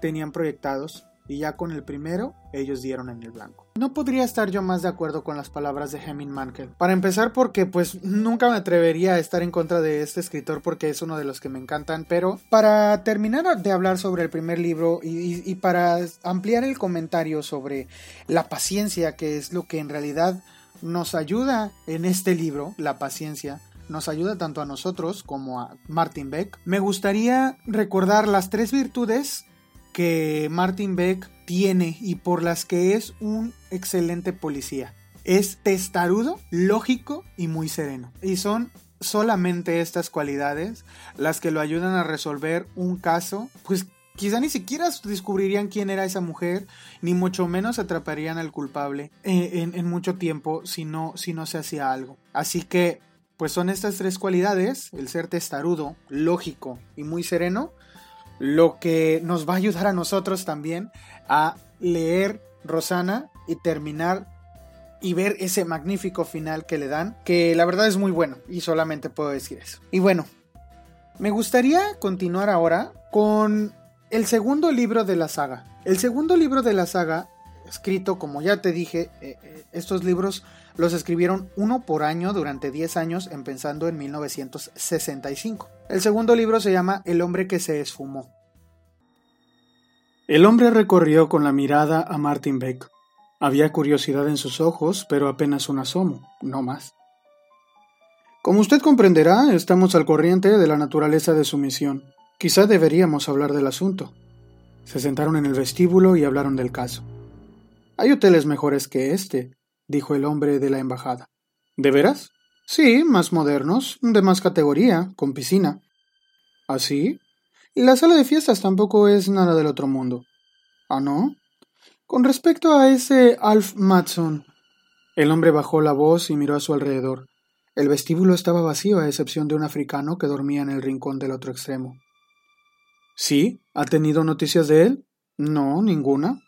tenían proyectados y ya con el primero ellos dieron en el blanco. No podría estar yo más de acuerdo con las palabras de Heming Mankel. Para empezar porque pues nunca me atrevería a estar en contra de este escritor porque es uno de los que me encantan, pero para terminar de hablar sobre el primer libro y para ampliar el comentario sobre la paciencia, que es lo que en realidad nos ayuda en este libro, la paciencia, nos ayuda tanto a nosotros como a Martin Beck, me gustaría recordar las tres virtudes que Martin Beck tiene y por las que es un excelente policía. Es testarudo, lógico y muy sereno. Y son solamente estas cualidades las que lo ayudan a resolver un caso, pues quizá ni siquiera descubrirían quién era esa mujer, ni mucho menos atraparían al culpable eh, en, mucho tiempo si no, si no se hacía algo. Así que, pues son estas tres cualidades, el ser testarudo, lógico y muy sereno, lo que nos va a ayudar a nosotros también a leer Rosana y terminar y ver ese magnífico final que le dan, que la verdad es muy bueno y solamente puedo decir eso. Y bueno, me gustaría continuar ahora con el segundo libro de la saga. El segundo libro de la saga, escrito como ya te dije, eh, eh, estos libros los escribieron uno por año durante 10 años, empezando en 1965. El segundo libro se llama El hombre que se esfumó. El hombre recorrió con la mirada a Martin Beck. Había curiosidad en sus ojos, pero apenas un asomo, no más. Como usted comprenderá, estamos al corriente de la naturaleza de su misión. Quizá deberíamos hablar del asunto. Se sentaron en el vestíbulo y hablaron del caso. Hay hoteles mejores que este, dijo el hombre de la embajada. ¿De veras? Sí, más modernos, de más categoría, con piscina. ¿Así? ¿Ah, la sala de fiestas tampoco es nada del otro mundo. ¿Ah, no? Con respecto a ese Alf Matson. El hombre bajó la voz y miró a su alrededor. El vestíbulo estaba vacío a excepción de un africano que dormía en el rincón del otro extremo. ¿Sí? ¿Ha tenido noticias de él? No, ninguna.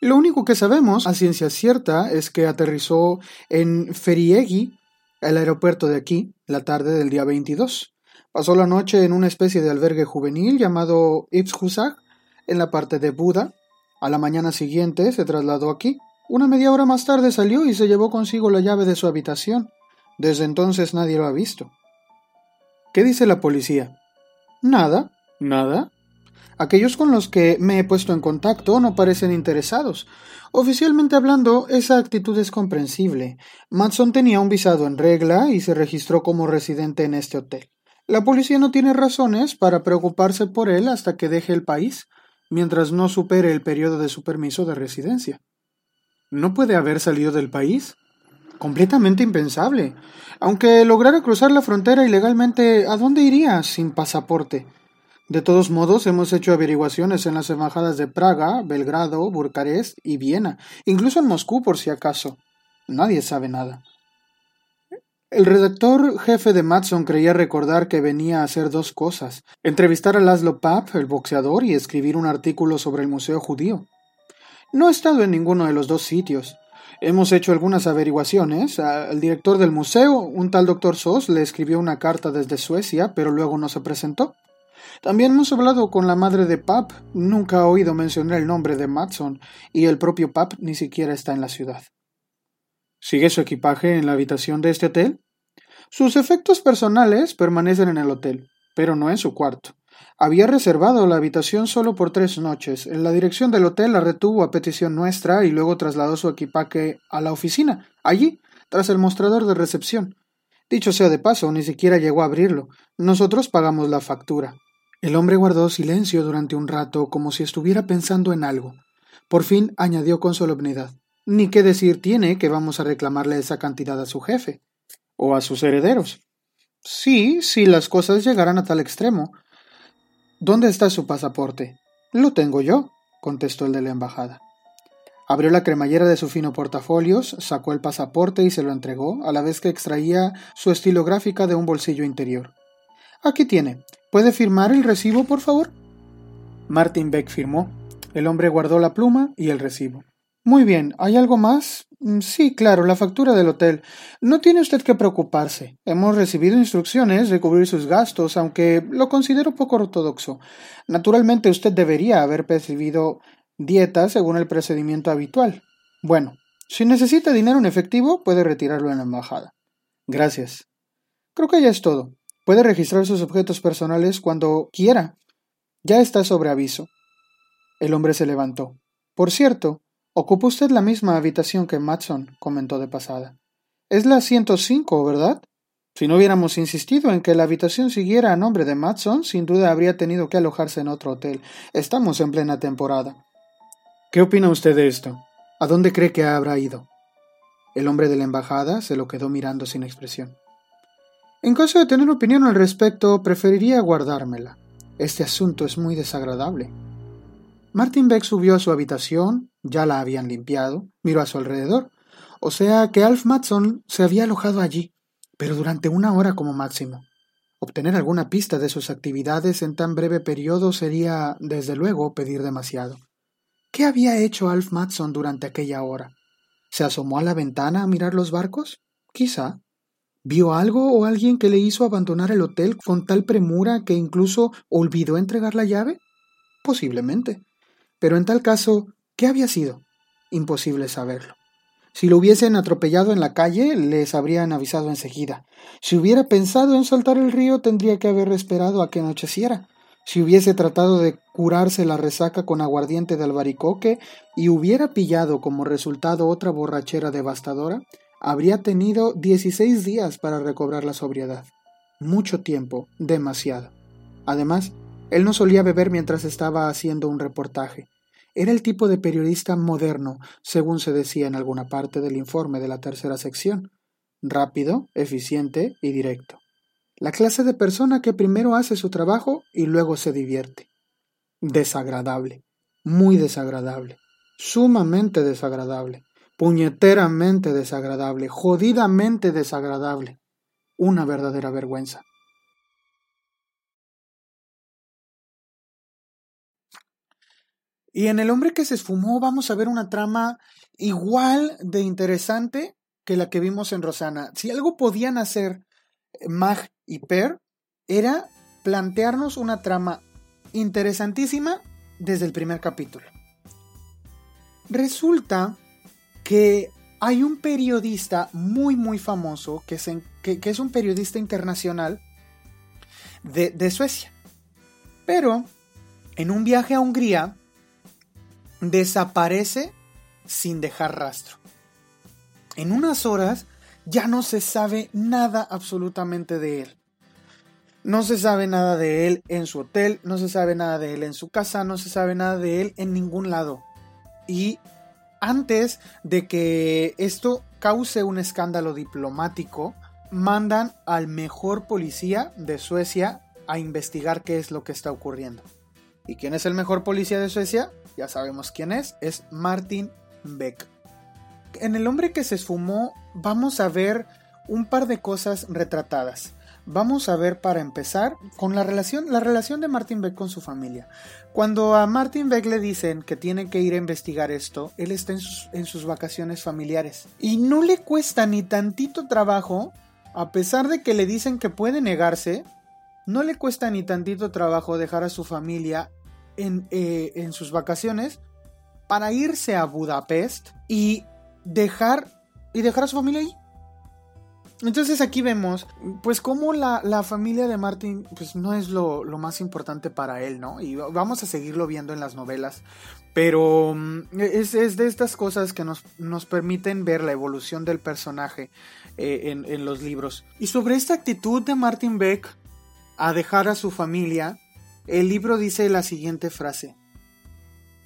Lo único que sabemos a ciencia cierta es que aterrizó en Feriegi, el aeropuerto de aquí, la tarde del día 22. Pasó la noche en una especie de albergue juvenil llamado Ipshusag, en la parte de Buda. A la mañana siguiente se trasladó aquí. Una media hora más tarde salió y se llevó consigo la llave de su habitación. Desde entonces nadie lo ha visto. ¿Qué dice la policía? Nada, nada. Aquellos con los que me he puesto en contacto no parecen interesados. Oficialmente hablando, esa actitud es comprensible. Matson tenía un visado en regla y se registró como residente en este hotel. La policía no tiene razones para preocuparse por él hasta que deje el país, mientras no supere el periodo de su permiso de residencia. ¿No puede haber salido del país? Completamente impensable. Aunque lograra cruzar la frontera ilegalmente, ¿a dónde iría sin pasaporte? De todos modos, hemos hecho averiguaciones en las embajadas de Praga, Belgrado, Bucarest y Viena, incluso en Moscú por si acaso. Nadie sabe nada. El redactor jefe de Matson creía recordar que venía a hacer dos cosas: entrevistar a Laszlo Papp, el boxeador, y escribir un artículo sobre el Museo Judío. No he estado en ninguno de los dos sitios. Hemos hecho algunas averiguaciones. El director del museo, un tal doctor Sos, le escribió una carta desde Suecia, pero luego no se presentó. También hemos hablado con la madre de Pap. Nunca ha oído mencionar el nombre de Matson, y el propio Pap ni siquiera está en la ciudad. ¿Sigue su equipaje en la habitación de este hotel? Sus efectos personales permanecen en el hotel, pero no en su cuarto. Había reservado la habitación solo por tres noches. En la dirección del hotel la retuvo a petición nuestra y luego trasladó su equipaje a la oficina, allí, tras el mostrador de recepción. Dicho sea de paso, ni siquiera llegó a abrirlo. Nosotros pagamos la factura. El hombre guardó silencio durante un rato como si estuviera pensando en algo. Por fin añadió con solemnidad Ni qué decir tiene que vamos a reclamarle esa cantidad a su jefe. O a sus herederos. Sí, si las cosas llegaran a tal extremo. ¿Dónde está su pasaporte? Lo tengo yo, contestó el de la embajada. Abrió la cremallera de su fino portafolios, sacó el pasaporte y se lo entregó, a la vez que extraía su estilográfica de un bolsillo interior. Aquí tiene. ¿Puede firmar el recibo, por favor? Martin Beck firmó. El hombre guardó la pluma y el recibo. Muy bien, ¿hay algo más? Mm, sí, claro, la factura del hotel. No tiene usted que preocuparse. Hemos recibido instrucciones de cubrir sus gastos, aunque lo considero poco ortodoxo. Naturalmente usted debería haber percibido dieta según el procedimiento habitual. Bueno, si necesita dinero en efectivo, puede retirarlo en la embajada. Gracias. Creo que ya es todo. Puede registrar sus objetos personales cuando quiera. Ya está sobre aviso. El hombre se levantó. Por cierto, Ocupa usted la misma habitación que Matson, comentó de pasada. Es la 105, ¿verdad? Si no hubiéramos insistido en que la habitación siguiera a nombre de Matson, sin duda habría tenido que alojarse en otro hotel. Estamos en plena temporada. ¿Qué opina usted de esto? ¿A dónde cree que habrá ido? El hombre de la embajada se lo quedó mirando sin expresión. En caso de tener opinión al respecto, preferiría guardármela. Este asunto es muy desagradable. Martin Beck subió a su habitación, ya la habían limpiado, miró a su alrededor. O sea que Alf Matson se había alojado allí, pero durante una hora como máximo. Obtener alguna pista de sus actividades en tan breve periodo sería, desde luego, pedir demasiado. ¿Qué había hecho Alf Matson durante aquella hora? ¿Se asomó a la ventana a mirar los barcos? Quizá. ¿Vio algo o alguien que le hizo abandonar el hotel con tal premura que incluso olvidó entregar la llave? Posiblemente. Pero en tal caso, ¿qué había sido? Imposible saberlo. Si lo hubiesen atropellado en la calle, les habrían avisado enseguida. Si hubiera pensado en saltar el río, tendría que haber esperado a que anocheciera. Si hubiese tratado de curarse la resaca con aguardiente de albaricoque y hubiera pillado como resultado otra borrachera devastadora, habría tenido dieciséis días para recobrar la sobriedad. Mucho tiempo, demasiado. Además, él no solía beber mientras estaba haciendo un reportaje. Era el tipo de periodista moderno, según se decía en alguna parte del informe de la tercera sección. Rápido, eficiente y directo. La clase de persona que primero hace su trabajo y luego se divierte. Desagradable. Muy desagradable. Sumamente desagradable. Puñeteramente desagradable. Jodidamente desagradable. Una verdadera vergüenza. Y en El hombre que se esfumó vamos a ver una trama igual de interesante que la que vimos en Rosana. Si algo podían hacer Mag y Per era plantearnos una trama interesantísima desde el primer capítulo. Resulta que hay un periodista muy muy famoso que, es un periodista internacional de, de Suecia. Pero en un viaje a Hungría desaparece sin dejar rastro. En unas horas ya no se sabe nada absolutamente de él. No se sabe nada de él en su hotel, no se sabe nada de él en su casa, no se sabe nada de él en ningún lado. Y antes de que esto cause un escándalo diplomático, mandan al mejor policía de Suecia a investigar qué es lo que está ocurriendo. ¿Y quién es el mejor policía de Suecia? Ya sabemos quién es, es Martin Beck. En El hombre que se esfumó vamos a ver un par de cosas retratadas. Vamos a ver para empezar con la relación, la relación de Martin Beck con su familia. Cuando a Martin Beck le dicen que tiene que ir a investigar esto, él está en sus, en sus vacaciones familiares. Y no le cuesta ni tantito trabajo, a pesar de que le dicen que puede negarse, no le cuesta ni tantito trabajo dejar a su familia en, eh, en sus vacaciones para irse a Budapest y dejar, y dejar a su familia ahí. Entonces aquí vemos, pues cómo la, la familia de Martin, pues no es lo, lo, más importante para él, ¿no? Y vamos a seguirlo viendo en las novelas, pero mm, es, es de estas cosas que nos, nos, permiten ver la evolución del personaje eh, en, en los libros. Y sobre esta actitud de Martin Beck a dejar a su familia, el libro dice la siguiente frase.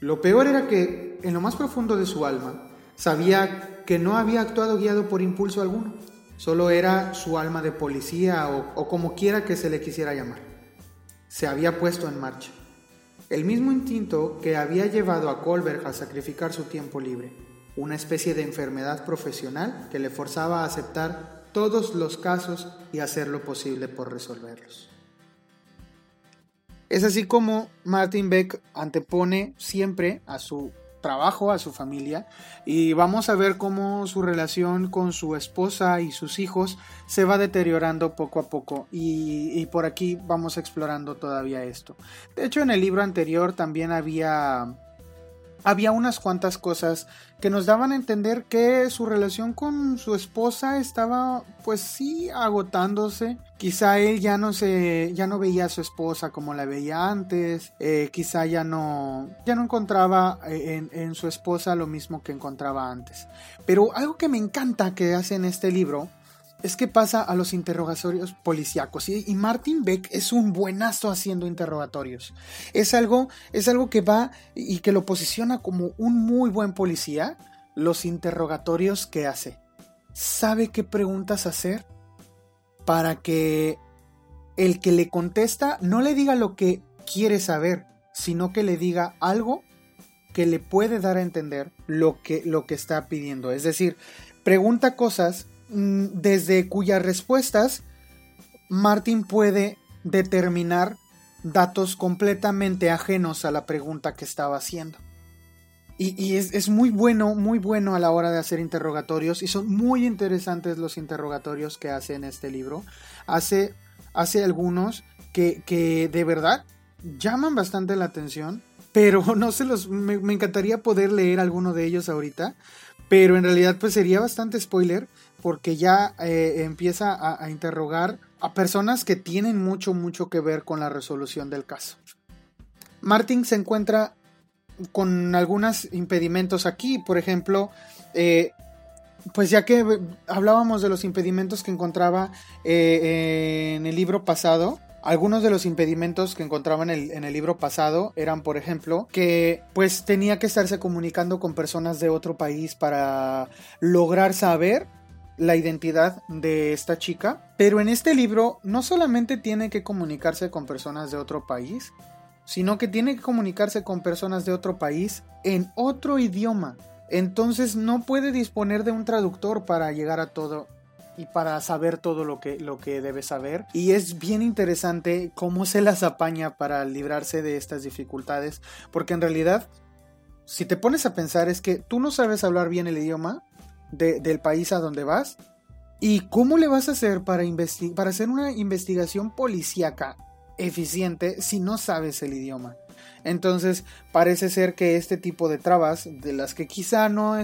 Lo peor era que, en lo más profundo de su alma, sabía que no había actuado guiado por impulso alguno Solo era su alma de policía o, como quiera que se le quisiera llamar. Se había puesto en marcha. El mismo instinto que había llevado a Colbert a sacrificar su tiempo libre, una especie de enfermedad profesional que le forzaba a aceptar todos los casos y hacer lo posible por resolverlos. Es así como Martin Beck antepone siempre a su trabajo, a su familia, y vamos a ver cómo su relación con su esposa y sus hijos se va deteriorando poco a poco, y, y por aquí vamos explorando todavía esto. De hecho, en el libro anterior también había había unas cuantas cosas que nos daban a entender que su relación con su esposa estaba pues sí agotándose. Quizá él ya no se ya no veía a su esposa como la veía antes. Eh, quizá ya no ya no encontraba eh, en, en su esposa lo mismo que encontraba antes. Pero algo que me encanta que hace en este libro es que pasa a los interrogatorios policíacos y, Martin Beck es un buenazo haciendo interrogatorios. Es algo, es algo que va y que lo posiciona como un muy buen policía. Los interrogatorios que hace. Sabe qué preguntas hacer para que el que le contesta no le diga lo que quiere saber, sino que le diga algo que le puede dar a entender lo que, lo que está pidiendo. Es decir, pregunta cosas desde cuyas respuestas Martin puede determinar datos completamente ajenos a la pregunta que estaba haciendo. Y, es, muy bueno, muy bueno a la hora de hacer interrogatorios y son muy interesantes los interrogatorios que hace en este libro. Hace, hace algunos que, que de verdad llaman bastante la atención, pero no se los, me, me encantaría poder leer alguno de ellos ahorita, pero en realidad pues sería bastante spoiler porque ya eh, empieza a, interrogar a personas que tienen mucho, mucho que ver con la resolución del caso. Martin se encuentra con algunos impedimentos aquí, por ejemplo, eh, pues ya que hablábamos de los impedimentos que encontraba eh, en el libro pasado, algunos de los impedimentos que encontraba en el, en el, libro pasado eran, por ejemplo, que pues tenía que estarse comunicando con personas de otro país para lograr saber la identidad de esta chica, pero en este libro no solamente tiene que comunicarse con personas de otro país, sino que tiene que comunicarse con personas de otro país en otro idioma. Entonces no puede disponer de un traductor para llegar a todo y para saber todo lo que, lo que debe saber. Y es bien interesante cómo se las apaña para librarse de estas dificultades, porque en realidad, si te pones a pensar, es que tú no sabes hablar bien el idioma, del país a donde vas? ¿Y cómo le vas a hacer para, para hacer una investigación policíaca eficiente si no sabes el idioma? Entonces parece ser que este tipo de trabas, de las que quizá no,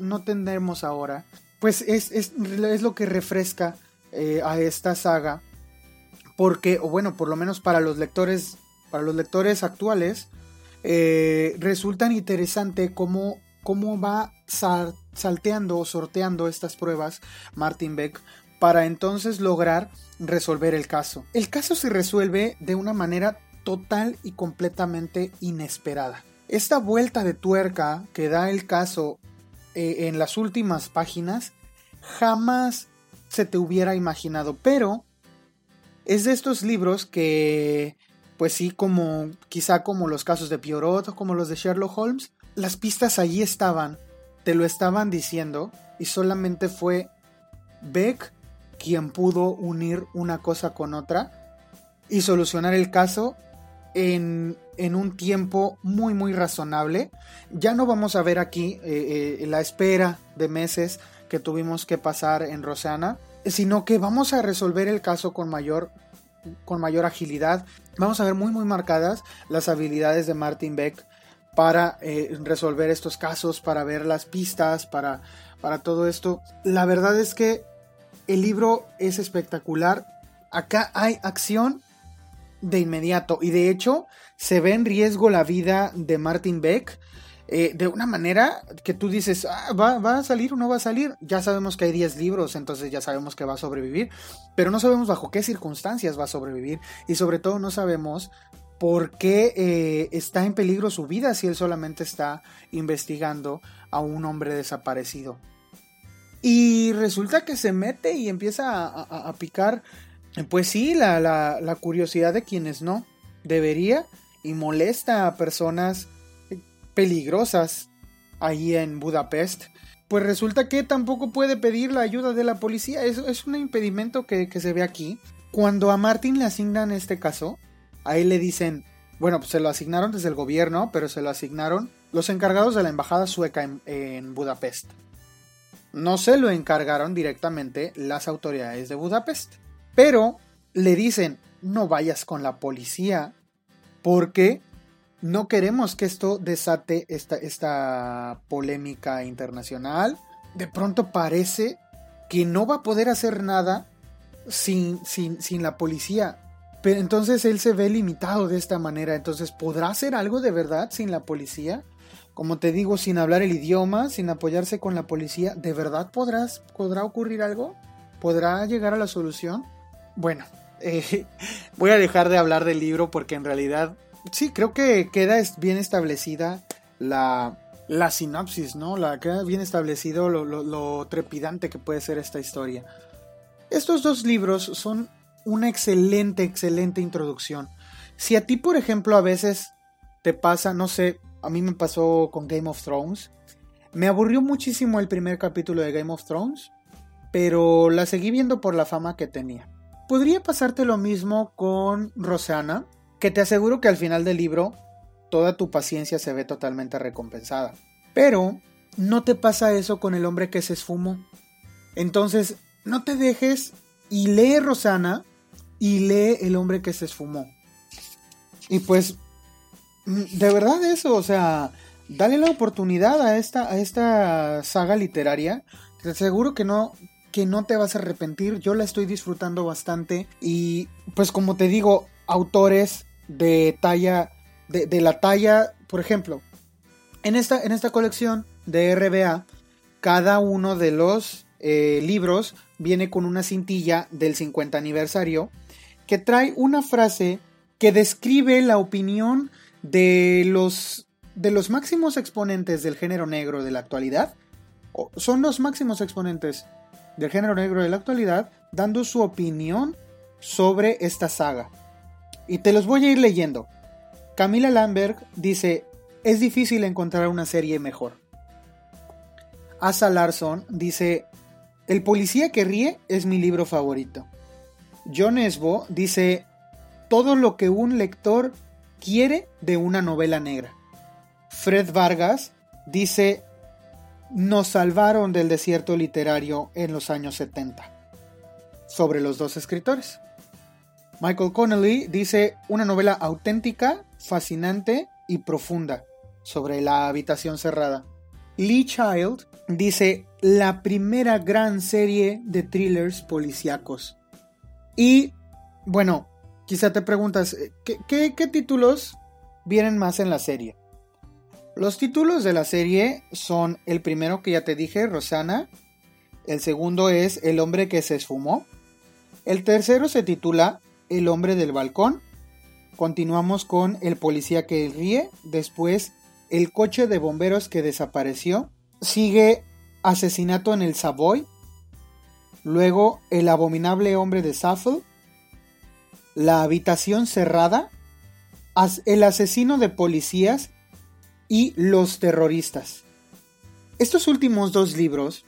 no tendremos ahora, pues es, es, es lo que refresca eh, a esta saga. Porque, o bueno, por lo menos para los lectores, para los lectores actuales, eh, resultan interesante cómo, cómo va salteando o sorteando estas pruebas Martin Beck para entonces lograr resolver el caso. El caso se resuelve de una manera total y completamente inesperada. Esta vuelta de tuerca que da el caso eh, en las últimas páginas jamás se te hubiera imaginado, pero es de estos libros que, pues sí, como quizá como los casos de Pierrot o como los de Sherlock Holmes, las pistas allí estaban, te lo estaban diciendo y solamente fue Beck quien pudo unir una cosa con otra y solucionar el caso en, en un tiempo muy muy razonable. Ya no vamos a ver aquí eh, eh, la espera de meses que tuvimos que pasar en Rosana, sino que vamos a resolver el caso con mayor con mayor agilidad. Vamos a ver muy muy marcadas las habilidades de Martin Beck para eh, resolver estos casos, para ver las pistas, para, para todo esto. La verdad es que el libro es espectacular. Acá hay acción de inmediato y de hecho se ve en riesgo la vida de Martin Beck. Eh, de una manera que tú dices, ah, ¿va, ¿va, a salir o no va a salir? Ya sabemos que hay 10 libros, entonces ya sabemos que va a sobrevivir, pero no sabemos bajo qué circunstancias va a sobrevivir y sobre todo no sabemos por qué eh, está en peligro su vida si él solamente está investigando a un hombre desaparecido. Y resulta que se mete y empieza a, picar, pues sí, la, la, curiosidad de quienes no debería y molesta a personas peligrosas ahí en Budapest. Pues resulta que tampoco puede pedir la ayuda de la policía. Es, es un impedimento que, que se ve aquí. Cuando a Martin le asignan este caso, ahí le dicen, bueno, pues se lo asignaron desde el gobierno, pero se lo asignaron los encargados de la embajada sueca en, en Budapest. No se lo encargaron directamente las autoridades de Budapest, pero le dicen, no vayas con la policía porque no queremos que esto desate esta, esta polémica internacional. De pronto parece que no va a poder hacer nada sin, sin, sin la policía. Entonces él se ve limitado de esta manera. Entonces, ¿podrá hacer algo de verdad sin la policía? Como te digo, sin hablar el idioma, sin apoyarse con la policía, ¿de verdad podrás, podrá ocurrir algo? ¿Podrá llegar a la solución? Bueno, eh, voy a dejar de hablar del libro porque en realidad sí, creo que queda bien establecida la, la sinopsis, ¿no? La, queda bien establecido lo trepidante que puede ser esta historia. Estos dos libros son una excelente, excelente introducción. Si a ti, por ejemplo, a veces te pasa, no sé, a mí me pasó con Game of Thrones. Me aburrió muchísimo el primer capítulo de Game of Thrones, pero la seguí viendo por la fama que tenía. Podría pasarte lo mismo con Roseanna, que te aseguro que al final del libro toda tu paciencia se ve totalmente recompensada. Pero no te pasa eso con el hombre que se esfumó. Entonces, no te dejes y lee Rosana y lee El hombre que se esfumó. Y pues, de verdad eso, o sea, dale la oportunidad a esta, a esta saga literaria. Te aseguro que no, que no te vas a arrepentir. Yo la estoy disfrutando bastante. Y pues como te digo, autores de talla, de, la talla, por ejemplo, en esta, en esta colección de RBA, cada uno de los eh, libros viene con una cintilla del 50 aniversario que trae una frase que describe la opinión de los, de los máximos exponentes del género negro de la actualidad. Son los máximos exponentes del género negro de la actualidad dando su opinión sobre esta saga. Y te los voy a ir leyendo. Camila Lamberg dice, es difícil encontrar una serie mejor. Asa Larson dice, El policía que ríe es mi libro favorito. John Esbo dice todo lo que un lector quiere de una novela negra. Fred Vargas dice nos salvaron del desierto literario en los años 70. Sobre los dos escritores. Michael Connelly dice una novela auténtica, fascinante y profunda sobre la habitación cerrada. Lee Child dice la primera gran serie de thrillers policíacos. Y bueno, quizá te preguntas, eh, ¿qué, títulos vienen más en la serie? Los títulos de la serie son el primero que ya te dije, Rosana. El segundo es El hombre que se esfumó. El tercero se titula El hombre del balcón. Continuamos con El policía que ríe. Después El coche de bomberos que desapareció. Sigue Asesinato en el Savoy. Luego El abominable hombre de Saffold. La habitación cerrada. El asesino de policías y Los terroristas. Estos últimos dos libros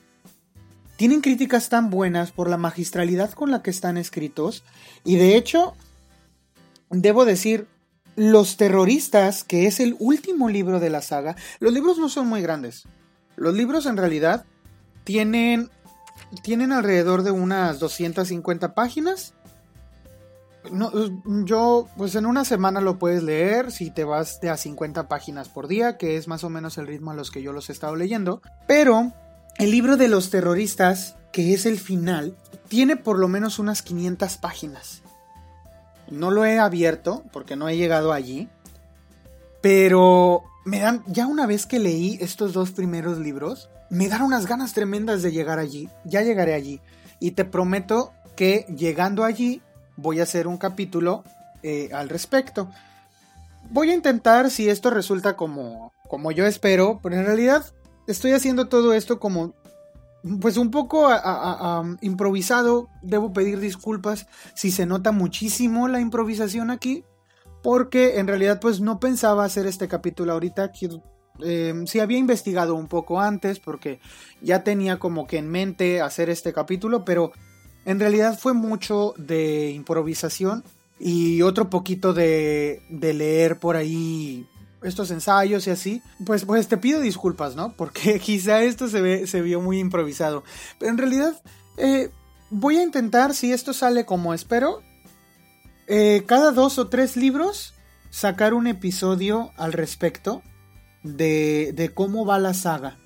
tienen críticas tan buenas por la magistralidad con la que están escritos y de hecho, debo decir, Los terroristas, que es el último libro de la saga, los libros no son muy grandes. Los libros en realidad tienen, tienen alrededor de unas 250 páginas yo, pues en una semana lo puedes leer si te vas de a 50 páginas por día, que es más o menos el ritmo a los que yo los he estado leyendo. Pero el libro de los terroristas, que es el final, tiene por lo menos unas 500 páginas. No lo he abierto porque no he llegado allí. Pero me dan, ya una vez que leí estos dos primeros libros, me dan unas ganas tremendas de llegar allí. Ya llegaré allí. Y te prometo que llegando allí voy a hacer un capítulo eh, al respecto. Voy a intentar si esto resulta como, como yo espero, pero en realidad estoy haciendo todo esto como pues un poco improvisado. Debo pedir disculpas si se nota muchísimo la improvisación aquí, porque en realidad pues no pensaba hacer este capítulo ahorita. Eh, si había investigado un poco antes, porque ya tenía como que en mente hacer este capítulo, pero en realidad fue mucho de improvisación y otro poquito de, de leer por ahí estos ensayos y así, pues, pues te pido disculpas, ¿no? Porque quizá esto se, ve, se vio muy improvisado. Pero en realidad eh, voy a intentar, si esto sale como espero, eh, cada dos o tres libros sacar un episodio al respecto de, de cómo va la saga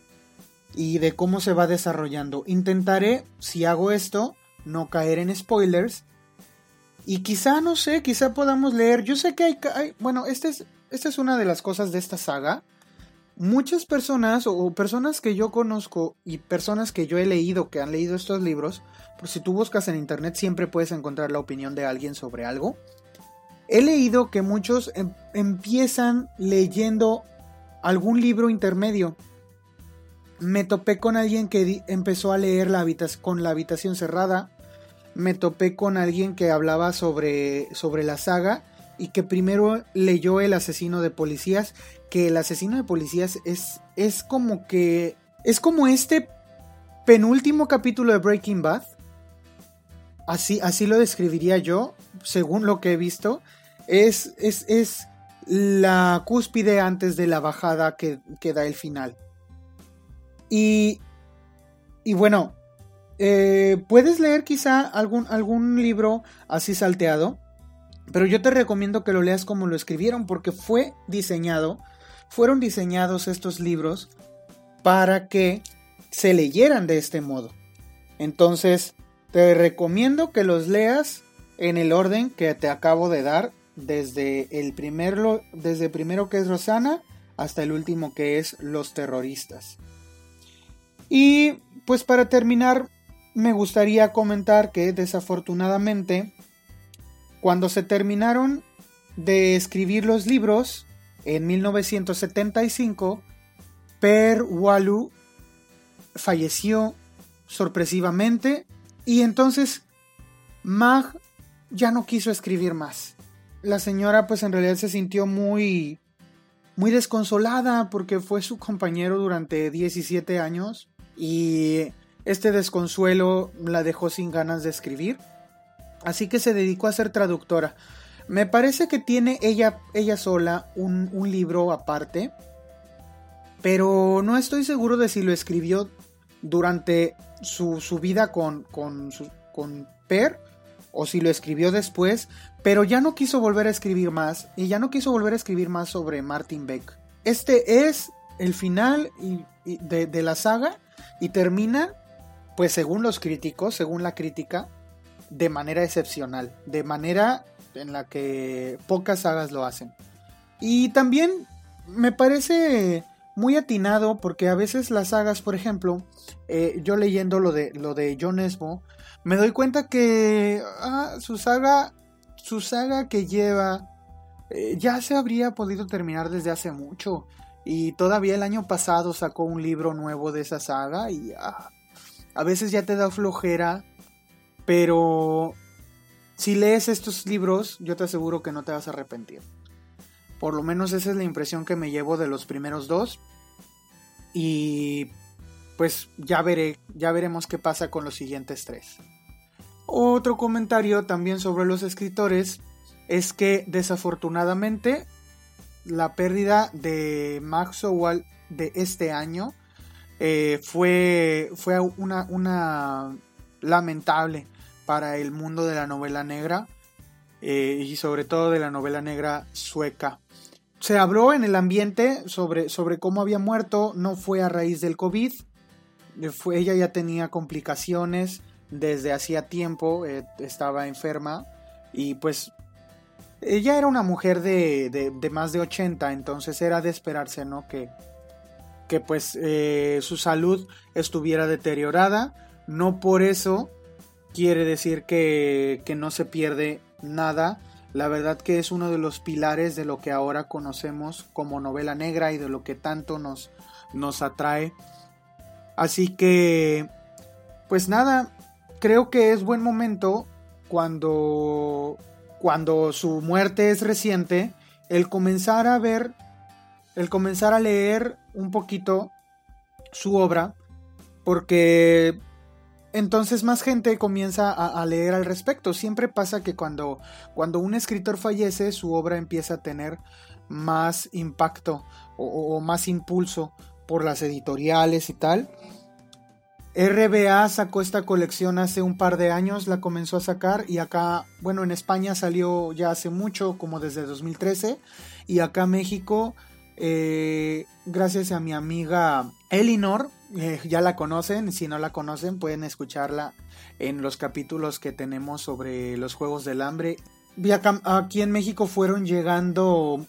y de cómo se va desarrollando. Intentaré, si hago esto, no caer en spoilers. Y quizá, no sé, quizá podamos leer. Yo sé que hay. bueno, este es, esta es una de las cosas de esta saga. Muchas personas, o personas que yo conozco y personas que yo he leído, que han leído estos libros, por si tú buscas en internet siempre puedes encontrar la opinión de alguien sobre algo. He leído que muchos em, empiezan leyendo algún libro intermedio me topé con alguien que empezó a leer la con la habitación cerrada. Me topé con alguien que hablaba sobre, sobre la saga y que primero leyó El asesino de policías. Que el asesino de policías es, es como que. Es como este penúltimo capítulo de Breaking Bad. Así, así lo describiría yo, según lo que he visto. Es, es, es la cúspide antes de la bajada que, da el final. Y, y bueno, eh, puedes leer quizá algún, algún libro así salteado, pero yo te recomiendo que lo leas como lo escribieron porque fue diseñado, fueron diseñados estos libros para que se leyeran de este modo. Entonces, te recomiendo que los leas en el orden que te acabo de dar, desde el primero, desde primero que es Rosana hasta el último que es Los terroristas. Y pues para terminar, me gustaría comentar que desafortunadamente, cuando se terminaron de escribir los libros, en 1975, Per Walu falleció sorpresivamente y entonces Mag ya no quiso escribir más. La señora pues en realidad se sintió muy muy desconsolada porque fue su compañero durante 17 años y este desconsuelo la dejó sin ganas de escribir, así que se dedicó a ser traductora. Me parece que tiene ella, ella sola un, libro aparte, pero no estoy seguro de si lo escribió durante su, vida con, con, con Per o si lo escribió después, pero ya no quiso volver a escribir más y ya no quiso volver a escribir más sobre Martin Beck. Este es el final de la saga y termina, pues según los críticos, según la crítica, de manera excepcional, de manera en la que pocas sagas lo hacen. Y también me parece muy atinado porque a veces las sagas, por ejemplo, eh, yo leyendo lo de, lo de John Esmo, me doy cuenta que ah, su saga, su saga que lleva, eh, ya se habría podido terminar desde hace mucho. Y todavía el año pasado sacó un libro nuevo de esa saga y ah, a veces ya te da flojera, pero si lees estos libros, yo te aseguro que no te vas a arrepentir. Por lo menos esa es la impresión que me llevo de los primeros dos. Y pues ya veré, ya veremos qué pasa con los siguientes tres. Otro comentario también sobre los escritores es que desafortunadamente la pérdida de Maxwell de este año eh, fue, fue una, una, lamentable para el mundo de la novela negra eh, y sobre todo de la novela negra sueca. Se habló en el ambiente sobre, sobre cómo había muerto, no fue a raíz del COVID, fue, ella ya tenía complicaciones desde hacía tiempo, eh, estaba enferma y pues ella era una mujer de, de, más de 80, entonces era de esperarse, ¿no? Que, que pues eh, su salud estuviera deteriorada. No por eso quiere decir que, que no se pierde nada. La verdad que es uno de los pilares de lo que ahora conocemos como novela negra y de lo que tanto nos, nos atrae. Así que, pues nada, creo que es buen momento cuando cuando su muerte es reciente, el comenzar a ver, el comenzar a leer un poquito su obra, porque entonces más gente comienza a, leer al respecto. Siempre pasa que cuando, cuando un escritor fallece, su obra empieza a tener más impacto o más impulso por las editoriales y tal. RBA sacó esta colección hace un par de años, la comenzó a sacar y acá, bueno, en España salió ya hace mucho, como desde 2013, y acá México, eh, gracias a mi amiga Elinor, eh, ya la conocen, si no la conocen pueden escucharla en los capítulos que tenemos sobre los Juegos del Hambre. Aquí en México fueron llegando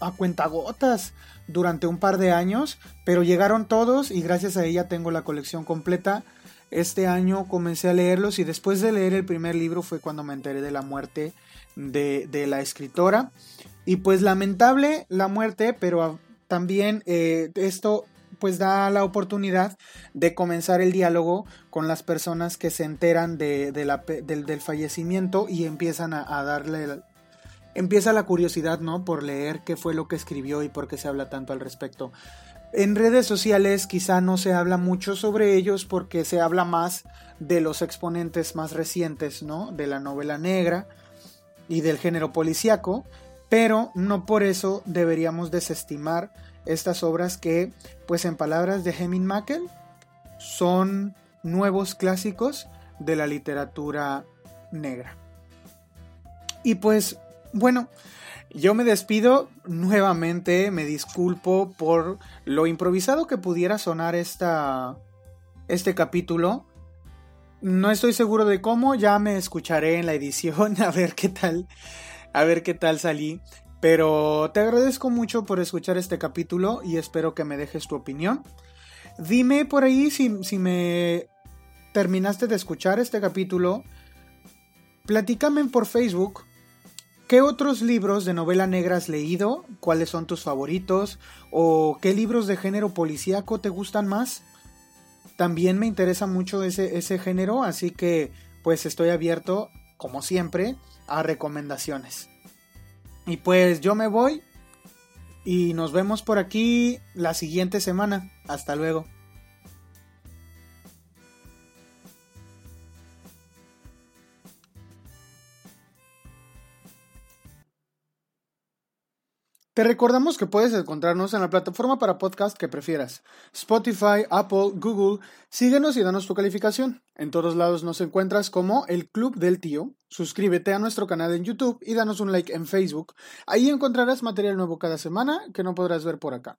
a cuentagotas durante un par de años, pero llegaron todos y gracias a ella tengo la colección completa. Este año comencé a leerlos y después de leer el primer libro fue cuando me enteré de la muerte de, la escritora. Y pues lamentable la muerte, pero también eh, esto pues da la oportunidad de comenzar el diálogo con las personas que se enteran de, la, del, fallecimiento y empiezan a, a darle empieza la curiosidad, ¿no? Por leer qué fue lo que escribió y por qué se habla tanto al respecto. En redes sociales quizá no se habla mucho sobre ellos porque se habla más de los exponentes más recientes, ¿no? De la novela negra y del género policíaco, pero no por eso deberíamos desestimar estas obras que, pues en palabras de Heming Mackel, son nuevos clásicos de la literatura negra. Y pues bueno, yo me despido nuevamente, me disculpo por lo improvisado que pudiera sonar esta, este capítulo. No estoy seguro de cómo, ya me escucharé en la edición a ver qué tal, a ver qué tal salí. Pero te agradezco mucho por escuchar este capítulo y espero que me dejes tu opinión. Dime por ahí si, si me terminaste de escuchar este capítulo. Platícame por Facebook ¿Qué otros libros de novela negra has leído? ¿Cuáles son tus favoritos? ¿O qué libros de género policíaco te gustan más? También me interesa mucho ese, ese género, así que pues estoy abierto, como siempre, a recomendaciones. Y pues yo me voy y nos vemos por aquí la siguiente semana. Hasta luego. Te recordamos que puedes encontrarnos en la plataforma para podcast que prefieras. Spotify, Apple, Google. Síguenos y danos tu calificación. En todos lados nos encuentras como el Club del Tío. Suscríbete a nuestro canal en YouTube y danos un like en Facebook. Ahí encontrarás material nuevo cada semana que no podrás ver por acá.